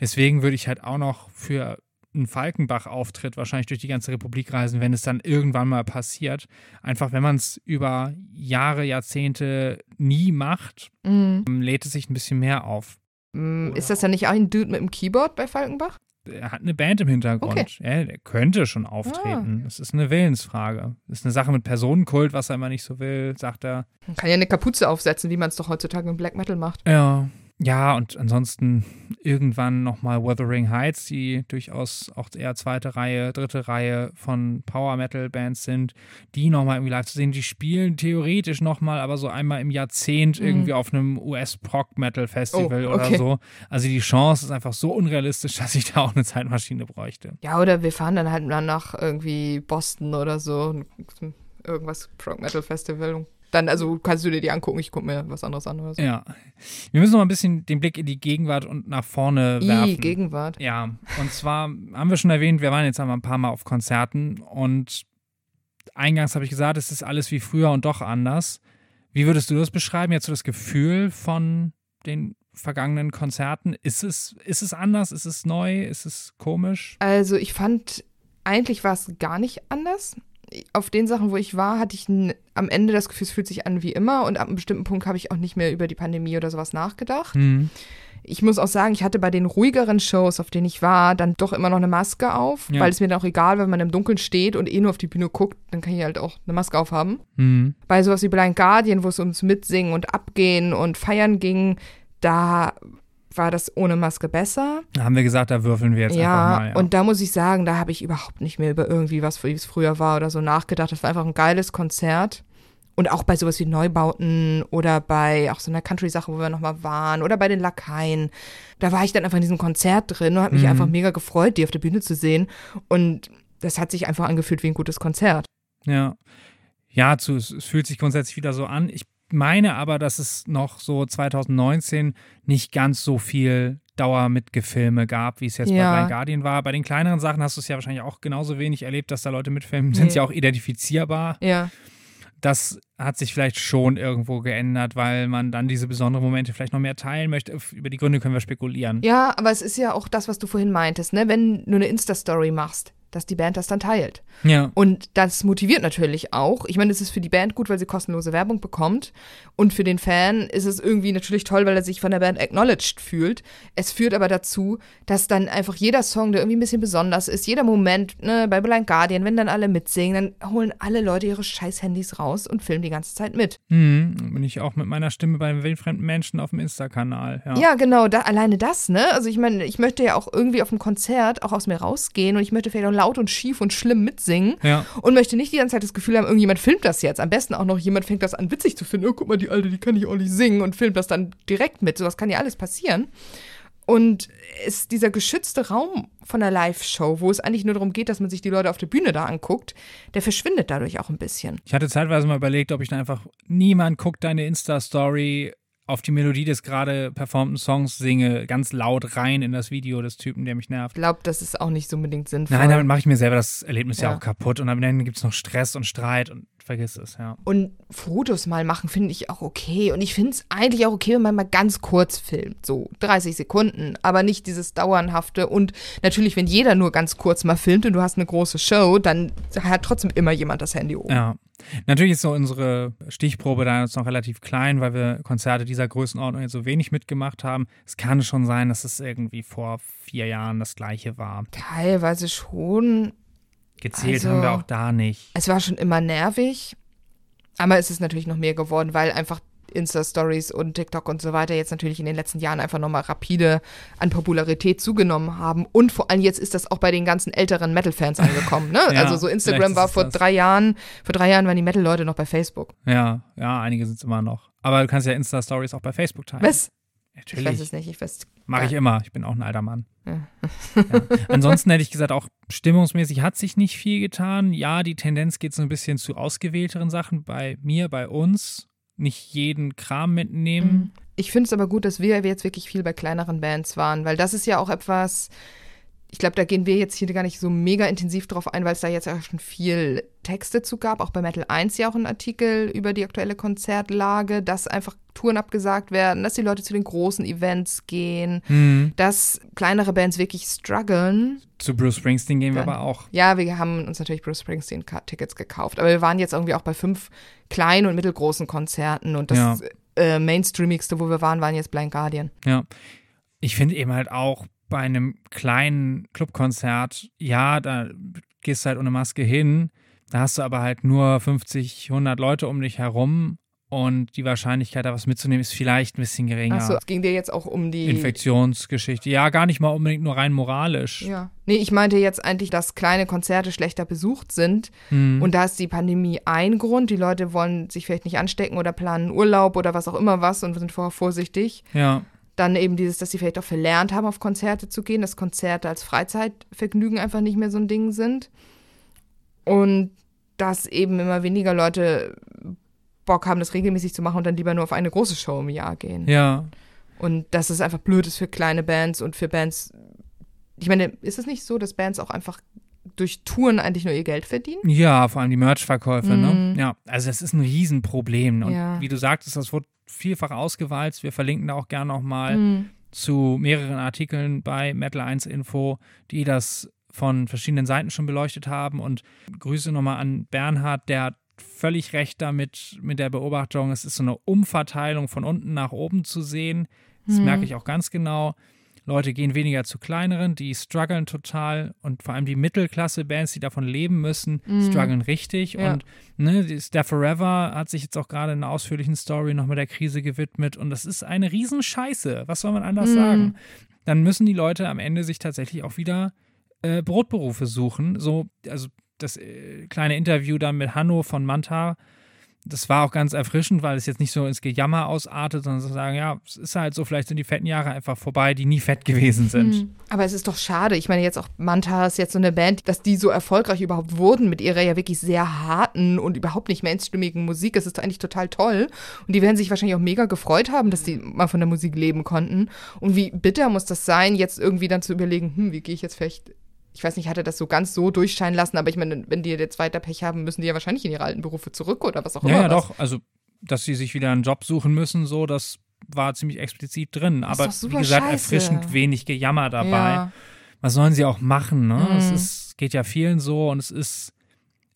Deswegen würde ich halt auch noch für einen Falkenbach-Auftritt wahrscheinlich durch die ganze Republik reisen, wenn es dann irgendwann mal passiert. Einfach, wenn man es über Jahre, Jahrzehnte nie macht, mhm. lädt es sich ein bisschen mehr auf. Mm, ist das ja nicht auch ein Dude mit dem Keyboard bei Falkenbach? Er hat eine Band im Hintergrund. Okay. Ja, er könnte schon auftreten. Ah. Das ist eine Willensfrage. Das ist eine Sache mit Personenkult, was er immer nicht so will, sagt er. Man kann ja eine Kapuze aufsetzen, wie man es doch heutzutage im Black Metal macht. Ja. Ja, und ansonsten irgendwann nochmal Wuthering Heights, die durchaus auch eher zweite Reihe, dritte Reihe von Power Metal Bands sind, die nochmal irgendwie live zu sehen. Die spielen theoretisch nochmal, aber so einmal im Jahrzehnt mhm. irgendwie auf einem US-Prog-Metal-Festival oh, okay. oder so. Also die Chance ist einfach so unrealistisch, dass ich da auch eine Zeitmaschine bräuchte. Ja, oder wir fahren dann halt nach irgendwie Boston oder so, irgendwas Prog-Metal-Festival dann, also kannst du dir die angucken, ich gucke mir was anderes an oder so. Ja. Wir müssen noch ein bisschen den Blick in die Gegenwart und nach vorne werfen. Die Gegenwart. Ja. Und zwar haben wir schon erwähnt, wir waren jetzt einmal ein paar Mal auf Konzerten und eingangs habe ich gesagt, es ist alles wie früher und doch anders. Wie würdest du das beschreiben? Jetzt so das Gefühl von den vergangenen Konzerten? Ist es, ist es anders? Ist es neu? Ist es komisch? Also ich fand, eigentlich war es gar nicht anders auf den Sachen, wo ich war, hatte ich am Ende das Gefühl, es fühlt sich an wie immer und ab einem bestimmten Punkt habe ich auch nicht mehr über die Pandemie oder sowas nachgedacht. Mhm. Ich muss auch sagen, ich hatte bei den ruhigeren Shows, auf denen ich war, dann doch immer noch eine Maske auf, ja. weil es mir dann auch egal, wenn man im Dunkeln steht und eh nur auf die Bühne guckt, dann kann ich halt auch eine Maske aufhaben. Mhm. Bei sowas wie Blind Guardian, wo es ums Mitsingen und Abgehen und Feiern ging, da war das ohne Maske besser. Da haben wir gesagt, da würfeln wir jetzt ja, einfach mal. Ja, und da muss ich sagen, da habe ich überhaupt nicht mehr über irgendwie was, wie es früher war oder so nachgedacht. Das war einfach ein geiles Konzert. Und auch bei sowas wie Neubauten oder bei auch so einer Country-Sache, wo wir nochmal waren oder bei den Lakaien. Da war ich dann einfach in diesem Konzert drin und habe mich mhm. einfach mega gefreut, die auf der Bühne zu sehen. Und das hat sich einfach angefühlt wie ein gutes Konzert. Ja. Ja, zu, es fühlt sich grundsätzlich wieder so an. Ich meine aber, dass es noch so 2019 nicht ganz so viel Dauermitgefilme gab, wie es jetzt Ja. bei Blind Guardian war. Bei den kleineren Sachen hast du es ja wahrscheinlich auch genauso wenig erlebt, dass da Leute mitfilmen. Sind Nee. sie auch identifizierbar. Ja. Das hat sich vielleicht schon irgendwo geändert, weil man dann diese besonderen Momente vielleicht noch mehr teilen möchte. Über die Gründe können wir spekulieren. Ja, aber es ist ja auch das, was du vorhin meintest, ne? Wenn du eine Insta-Story machst, dass die Band das dann teilt. Ja. Und das motiviert natürlich auch. Ich meine, es ist für die Band gut, weil sie kostenlose Werbung bekommt. Und für den Fan ist es irgendwie natürlich toll, weil er sich von der Band acknowledged fühlt. Es führt aber dazu, dass dann einfach jeder Song, der irgendwie ein bisschen besonders ist, jeder Moment, ne, bei Blind Guardian, wenn dann alle mitsingen, dann holen alle Leute ihre scheiß Handys raus und filmen die ganze Zeit mit. Hm, bin ich auch mit meiner Stimme bei wildfremden Menschen auf dem Insta-Kanal. Ja. Ja, genau, da, alleine das, ne? Also ich meine, ich möchte ja auch irgendwie auf dem Konzert auch aus mir rausgehen und ich möchte vielleicht auch laut und schief und schlimm mitsingen Ja. und möchte nicht die ganze Zeit das Gefühl haben, irgendjemand filmt das jetzt. Am besten auch noch jemand fängt das an witzig zu finden. Oh, guck mal, die Alte, die kann nicht auch nicht singen und filmt das dann direkt mit. Sowas kann ja alles passieren. Und ist dieser geschützte Raum von der Live-Show, wo es eigentlich nur darum geht, dass man sich die Leute auf der Bühne da anguckt, der verschwindet dadurch auch ein bisschen. Ich hatte zeitweise mal überlegt, ob ich dann einfach, niemand guckt deine Insta-Story auf die Melodie des gerade performten Songs singe, ganz laut rein in das Video des Typen, der mich nervt. Ich glaube, das ist auch nicht so unbedingt sinnvoll. Nein, damit mache ich mir selber das Erlebnis ja, Ja. auch kaputt und am Ende gibt es noch Stress und Streit und vergiss es, ja. Und Fotos mal machen finde ich auch okay. Und ich finde es eigentlich auch okay, wenn man mal ganz kurz filmt. So 30 Sekunden. Aber nicht dieses dauernhafte. Und natürlich, wenn jeder nur ganz kurz mal filmt und du hast eine große Show, dann hat trotzdem immer jemand das Handy oben. Ja. Natürlich ist so unsere Stichprobe da jetzt noch relativ klein, weil wir Konzerte dieser Größenordnung jetzt so wenig mitgemacht haben. Es kann schon sein, dass es irgendwie vor vier Jahren das gleiche war. Teilweise schon. Gezählt Also- haben wir auch da nicht. Es war schon immer nervig. Aber es ist natürlich noch mehr geworden, weil einfach Insta-Stories und TikTok und so weiter jetzt natürlich in den letzten Jahren einfach nochmal rapide an Popularität zugenommen haben. Und vor allem jetzt ist das auch bei den ganzen älteren Metal-Fans angekommen. Ne? Ja, also so Instagram war vor das. drei Jahren, vor drei Jahren waren die Metal-Leute noch bei Facebook. Ja, ja, einige sind es immer noch. Aber du kannst ja Insta-Stories auch bei Facebook teilen. Was? Ich weiß Natürlich. es nicht. Ich weiß. Mache ich Ja. immer. Ich bin auch ein alter Mann. Ja. Ja. Ansonsten hätte ich gesagt, auch stimmungsmäßig hat sich nicht viel getan. Ja, die Tendenz geht so ein bisschen zu ausgewählteren Sachen bei mir, bei uns. Nicht jeden Kram mitnehmen. Ich finde es aber gut, dass wir jetzt wirklich viel bei kleineren Bands waren, weil das ist ja auch etwas, ich glaube, da gehen wir jetzt hier gar nicht so mega intensiv drauf ein, weil es da jetzt ja schon viel Texte zu gab. Auch bei Metal 1 ja auch ein Artikel über die aktuelle Konzertlage, dass einfach Touren abgesagt werden, dass die Leute zu den großen Events gehen, Hm. dass kleinere Bands wirklich strugglen. Zu Bruce Springsteen gehen wir Dann- aber auch. Ja, wir haben uns natürlich Bruce Springsteen-Tickets gekauft, aber wir waren jetzt irgendwie auch bei fünf kleinen und mittelgroßen Konzerten und das Ja. äh, Mainstreamigste, wo wir waren, waren jetzt Blind Guardian. Ja. Ich finde eben halt auch bei einem kleinen Clubkonzert, ja, da gehst du halt ohne Maske hin, da hast du aber halt nur 50, 100 Leute um dich herum und die Wahrscheinlichkeit, da was mitzunehmen, ist vielleicht ein bisschen geringer. Achso, es ging dir jetzt auch um die. Infektionsgeschichte. Ja, gar nicht mal unbedingt nur rein moralisch. Ja. Nee, ich meinte jetzt eigentlich, dass kleine Konzerte schlechter besucht sind. Hm. Und da ist die Pandemie ein Grund. Die Leute wollen sich vielleicht nicht anstecken oder planen Urlaub oder was auch immer was und sind vorher vorsichtig. ja. Dann eben dieses, dass sie vielleicht auch verlernt haben, auf Konzerte zu gehen, dass Konzerte als Freizeitvergnügen einfach nicht mehr so ein Ding sind. Und dass eben immer weniger Leute Bock haben, das regelmäßig zu machen und dann lieber nur auf eine große Show im Jahr gehen. Ja. Und dass es einfach blöd ist für kleine Bands und für Bands. Ich meine, ist es nicht so, dass Bands auch einfach durch Touren eigentlich nur ihr Geld verdienen? Ja, vor allem die Merch-Verkäufe, Mhm. ne? Ja, also das ist ein Riesenproblem. Und Ja. wie du sagtest, das wurde vielfach ausgewalzt. Wir verlinken da auch gerne nochmal Mhm. zu mehreren Artikeln bei Metal 1 Info, die das von verschiedenen Seiten schon beleuchtet haben. Und Grüße nochmal an Bernhard, der hat völlig recht damit, mit der Beobachtung. Es ist so eine Umverteilung von unten nach oben zu sehen. Das Mhm. merke ich auch ganz genau. Leute gehen weniger zu kleineren, die strugglen total und vor allem die Mittelklasse-Bands, die davon leben müssen, strugglen richtig. Ja. Und ne, Steph Forever hat sich jetzt auch gerade in einer ausführlichen Story noch mit der Krise gewidmet und das ist eine Riesenscheiße. Was soll man anders sagen? Dann müssen die Leute am Ende sich tatsächlich auch wieder äh, Brotberufe suchen. So, also das äh, kleine Interview dann mit Hanno von Manta, das war auch ganz erfrischend, weil es jetzt nicht so ins Gejammer ausartet, sondern zu sagen, ja, es ist halt so, vielleicht sind die fetten Jahre einfach vorbei, die nie fett gewesen sind. Mhm. Aber es ist doch schade. Ich meine, jetzt auch Manta ist jetzt so eine Band, dass die so erfolgreich überhaupt wurden mit ihrer ja wirklich sehr harten und überhaupt nicht mainstreamigen Musik. Das ist eigentlich total toll. Und die werden sich wahrscheinlich auch mega gefreut haben, dass die mal von der Musik leben konnten. Und wie bitter muss das sein, jetzt irgendwie dann zu überlegen, hm, wie gehe ich jetzt vielleicht ich weiß nicht, hat er das so ganz so durchscheinen lassen, aber ich meine, wenn die jetzt weiter Pech haben, müssen die ja wahrscheinlich in ihre alten Berufe zurück oder was auch immer. Ja, ja doch. Also, dass sie sich wieder einen Job suchen müssen, so, das war ziemlich explizit drin. Das aber wie gesagt, scheiße. erfrischend wenig Gejammer dabei. Ja. Was sollen sie auch machen, ne? Mhm. Es ist, geht ja vielen so und es ist,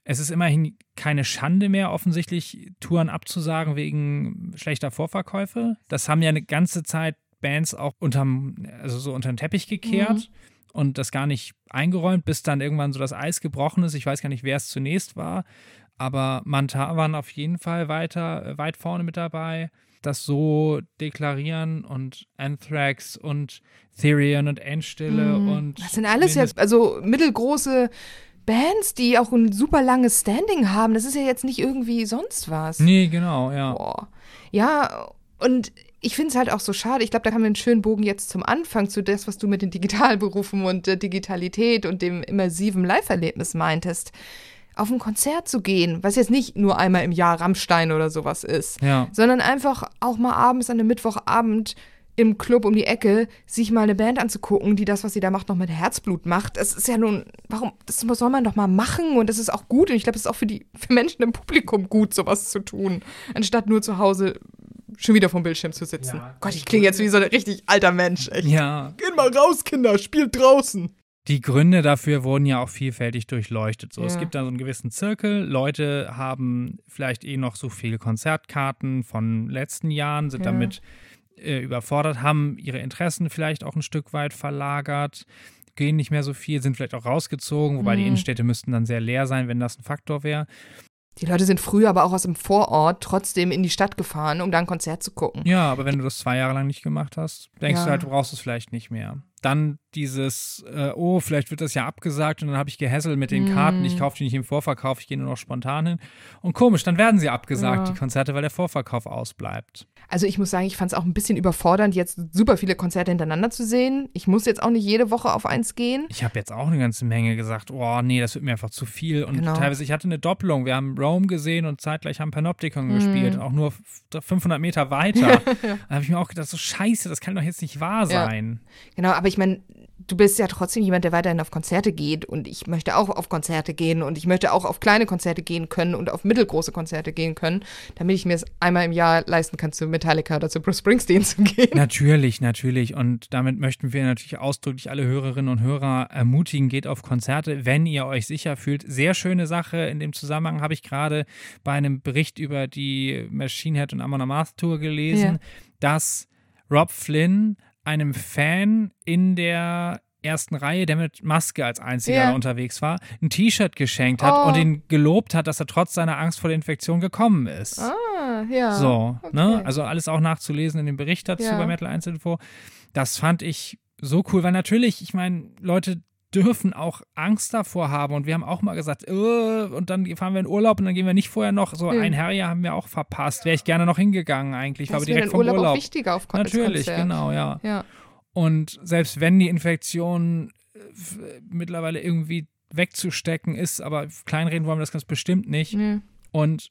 es ist immerhin keine Schande mehr, offensichtlich Touren abzusagen wegen schlechter Vorverkäufe. Das haben ja eine ganze Zeit Bands auch unterm, also so unter den Teppich gekehrt. Mhm und das gar nicht eingeräumt, bis dann irgendwann so das Eis gebrochen ist. Ich weiß gar nicht, wer es zunächst war, aber Manta waren auf jeden Fall weiter, äh, weit vorne mit dabei. Das so deklarieren und Anthrax und Therion und Endstille mm, und. Das sind alles jetzt, also mittelgroße Bands, die auch ein super langes Standing haben. Das ist ja jetzt nicht irgendwie sonst was. Nee, genau, ja. Boah. Ja, und ich finde es halt auch so schade. Ich glaube, da haben wir einen schönen Bogen jetzt zum Anfang zu das, was du mit den Digitalberufen und der Digitalität und dem immersiven Live-Erlebnis meintest. Auf ein Konzert zu gehen, was jetzt nicht nur einmal im Jahr Rammstein oder sowas ist, ja. sondern einfach auch mal abends an einem Mittwochabend im Club um die Ecke, sich mal eine Band anzugucken, die das, was sie da macht, noch mit Herzblut macht. Das ist ja nun, warum, das soll man doch mal machen und das ist auch gut und ich glaube, es ist auch für die für Menschen im Publikum gut, sowas zu tun, anstatt nur zu Hause schon wieder vom Bildschirm zu sitzen. Ja, Gott, ich klinge jetzt wie so ein richtig alter Mensch. Echt. Ja. Geht mal raus, Kinder, spielt draußen. Die Gründe dafür wurden ja auch vielfältig durchleuchtet. So, ja. Es gibt da so einen gewissen Zirkel. Leute haben vielleicht eh noch so viele Konzertkarten von letzten Jahren, sind ja. damit äh, überfordert, haben ihre Interessen vielleicht auch ein Stück weit verlagert, gehen nicht mehr so viel, sind vielleicht auch rausgezogen, wobei mhm. die Innenstädte müssten dann sehr leer sein, wenn das ein Faktor wäre. Die Leute sind früher aber auch aus dem Vorort trotzdem in die Stadt gefahren, um da ein Konzert zu gucken. Ja, aber wenn du das zwei Jahre lang nicht gemacht hast, denkst ja. du halt, du brauchst es vielleicht nicht mehr dann dieses, äh, oh, vielleicht wird das ja abgesagt und dann habe ich gehässelt mit den Karten, ich mm. kaufe die nicht im Vorverkauf, ich gehe nur noch spontan hin. Und komisch, dann werden sie abgesagt, ja. die Konzerte, weil der Vorverkauf ausbleibt. Also ich muss sagen, ich fand es auch ein bisschen überfordernd, jetzt super viele Konzerte hintereinander zu sehen. Ich muss jetzt auch nicht jede Woche auf eins gehen. Ich habe jetzt auch eine ganze Menge gesagt, oh nee, das wird mir einfach zu viel. Und genau. teilweise, ich hatte eine Doppelung. Wir haben Rome gesehen und zeitgleich haben Panopticon mhm. gespielt, auch nur 500 Meter weiter. da habe ich mir auch gedacht, so scheiße, das kann doch jetzt nicht wahr sein. Genau, aber ich meine, du bist ja trotzdem jemand, der weiterhin auf Konzerte geht und ich möchte auch auf Konzerte gehen und ich möchte auch auf kleine Konzerte gehen können und auf mittelgroße Konzerte gehen können, damit ich mir es einmal im Jahr leisten kann, zu Metallica oder zu Bruce Springsteen zu gehen. Natürlich, natürlich und damit möchten wir natürlich ausdrücklich alle Hörerinnen und Hörer ermutigen, geht auf Konzerte, wenn ihr euch sicher fühlt. Sehr schöne Sache. In dem Zusammenhang habe ich gerade bei einem Bericht über die Machine Head und Amon Amarth Tour gelesen, ja. dass Rob Flynn einem Fan in der ersten Reihe, der mit Maske als einziger yeah. unterwegs war, ein T-Shirt geschenkt hat oh. und ihn gelobt hat, dass er trotz seiner Angst vor der Infektion gekommen ist. Ah, ja. So, ne? okay. ne? Also alles auch nachzulesen in dem Bericht dazu ja. bei Metal 1 Info. Das fand ich so cool, weil natürlich, ich meine, Leute dürfen auch Angst davor haben. Und wir haben auch mal gesagt, äh, und dann fahren wir in Urlaub und dann gehen wir nicht vorher noch. So mhm. ein Herrjahr haben wir auch verpasst. Wäre ich gerne noch hingegangen eigentlich. Das war aber direkt vom Urlaub. Urlaub. Auch wichtiger auf Natürlich, genau, ja. ja. Und selbst wenn die Infektion äh, mittlerweile irgendwie wegzustecken ist, aber kleinreden wollen wir das ganz bestimmt nicht. Mhm. Und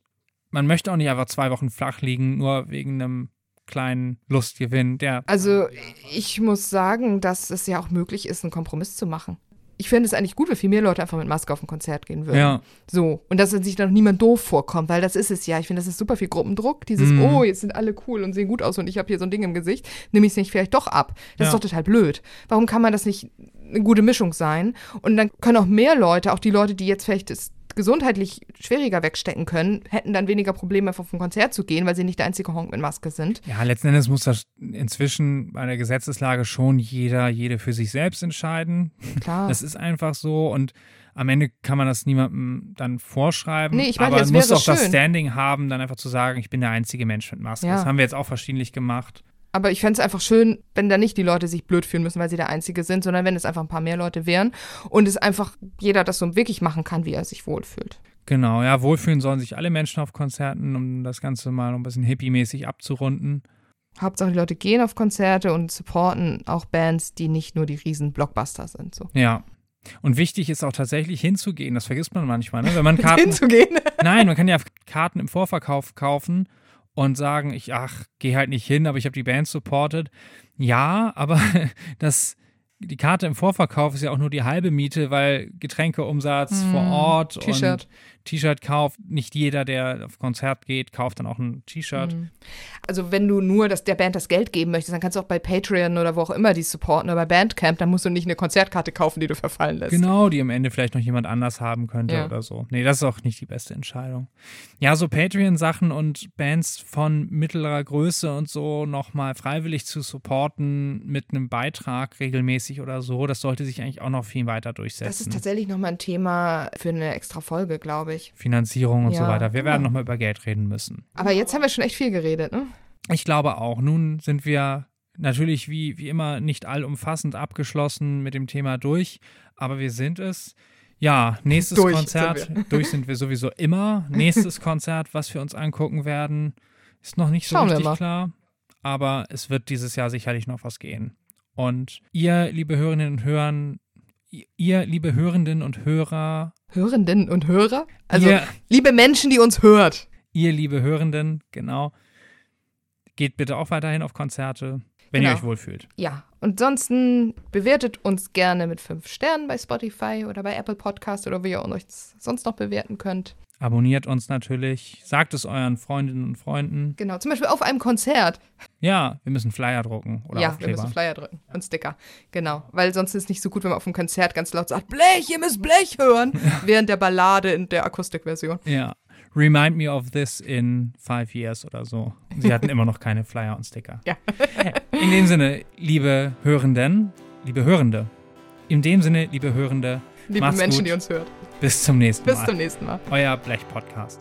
man möchte auch nicht einfach zwei Wochen flach liegen, nur wegen einem kleinen Lustgewinn. Der also ich muss sagen, dass es ja auch möglich ist, einen Kompromiss zu machen ich fände es eigentlich gut, wenn viel mehr Leute einfach mit Maske auf ein Konzert gehen würden. Ja. So. Und dass sich dann niemand doof vorkommt, weil das ist es ja. Ich finde, das ist super viel Gruppendruck. Dieses, mhm. oh, jetzt sind alle cool und sehen gut aus und ich habe hier so ein Ding im Gesicht, nehme ich es nicht vielleicht doch ab. Das ja. ist doch total blöd. Warum kann man das nicht eine gute Mischung sein? Und dann können auch mehr Leute, auch die Leute, die jetzt vielleicht das gesundheitlich schwieriger wegstecken können, hätten dann weniger Probleme, auf ein Konzert zu gehen, weil sie nicht der einzige Honk mit Maske sind. Ja, letzten Endes muss das inzwischen bei der Gesetzeslage schon jeder, jede für sich selbst entscheiden. Klar. Das ist einfach so und am Ende kann man das niemandem dann vorschreiben. Nee, ich meine, aber es muss doch das Standing haben, dann einfach zu sagen, ich bin der einzige Mensch mit Maske. Ja. Das haben wir jetzt auch verschiedentlich gemacht. Aber ich fände es einfach schön, wenn da nicht die Leute sich blöd fühlen müssen, weil sie der Einzige sind, sondern wenn es einfach ein paar mehr Leute wären und es einfach jeder das so wirklich machen kann, wie er sich wohlfühlt. Genau, ja, wohlfühlen sollen sich alle Menschen auf Konzerten, um das Ganze mal ein bisschen hippie-mäßig abzurunden. Hauptsache die Leute gehen auf Konzerte und supporten auch Bands, die nicht nur die riesen Blockbuster sind. So. Ja. Und wichtig ist auch tatsächlich hinzugehen, das vergisst man manchmal, ne? Wenn man Karten. hinzugehen? Nein, man kann ja Karten im Vorverkauf kaufen und sagen, ich, ach, geh halt nicht hin, aber ich habe die Band supported. Ja, aber das, die Karte im Vorverkauf ist ja auch nur die halbe Miete, weil Getränkeumsatz Mm, vor Ort T-Shirt. T-Shirt-Kauf, nicht jeder, der auf Konzert geht, kauft dann auch ein T-Shirt. Mhm. Also wenn du nur das, der Band das Geld geben möchtest, dann kannst du auch bei Patreon oder wo auch immer die supporten oder bei Bandcamp, dann musst du nicht eine Konzertkarte kaufen, die du verfallen lässt. Genau, die am Ende vielleicht noch jemand anders haben könnte Ja. oder so. Nee, das ist auch nicht die beste Entscheidung. Ja, so Patreon-Sachen und Bands von mittlerer Größe und so nochmal freiwillig zu supporten mit einem Beitrag regelmäßig oder so, das sollte sich eigentlich auch noch viel weiter durchsetzen. Das ist tatsächlich nochmal ein Thema für eine extra Folge, glaube ich. Finanzierung und so Ja, weiter. Wir werden genau. nochmal über Geld reden müssen. Aber jetzt haben wir schon echt viel geredet, ne? Ich glaube auch. Nun sind wir natürlich wie, wie immer nicht allumfassend abgeschlossen mit dem Thema durch, aber wir sind es. Ja, nächstes Durch Konzert, sind durch sind wir sowieso immer. Nächstes Konzert, was wir uns angucken werden, ist noch nicht so Schauen richtig klar, aber es wird dieses Jahr sicherlich noch was gehen. Und ihr, liebe Hörerinnen und Hörer, ihr, liebe Hörenden und Hörer, Hörenden und Hörer? Also, ihr, liebe Menschen, die uns hört. ihr, liebe Hörenden, genau, geht bitte auch weiterhin auf Konzerte, wenn ihr Genau. euch wohlfühlt. Ja, und ansonsten bewertet uns gerne mit fünf Sternen bei Spotify oder bei Apple Podcast oder wie ihr euch sonst noch bewerten könnt. Abonniert uns natürlich, sagt es euren Freundinnen und Freunden. Genau, zum Beispiel auf einem Konzert. Ja, wir müssen Flyer drucken oder ja, wir Aufkleber. müssen Flyer drücken und Sticker. Genau, weil sonst ist es nicht so gut, wenn man auf einem Konzert ganz laut sagt, Blech, ihr müsst Blech hören, während der Ballade in der Akustikversion. ja. Remind me of this in five years oder so. Sie hatten immer noch keine Flyer und Sticker. Ja. In dem Sinne, liebe Hörenden, liebe Hörende, in dem Sinne, liebe Hörende, Liebe Menschen, gut. die uns hört. Bis zum nächsten Bis Mal. zum nächsten Mal. Euer Blech-Podcast.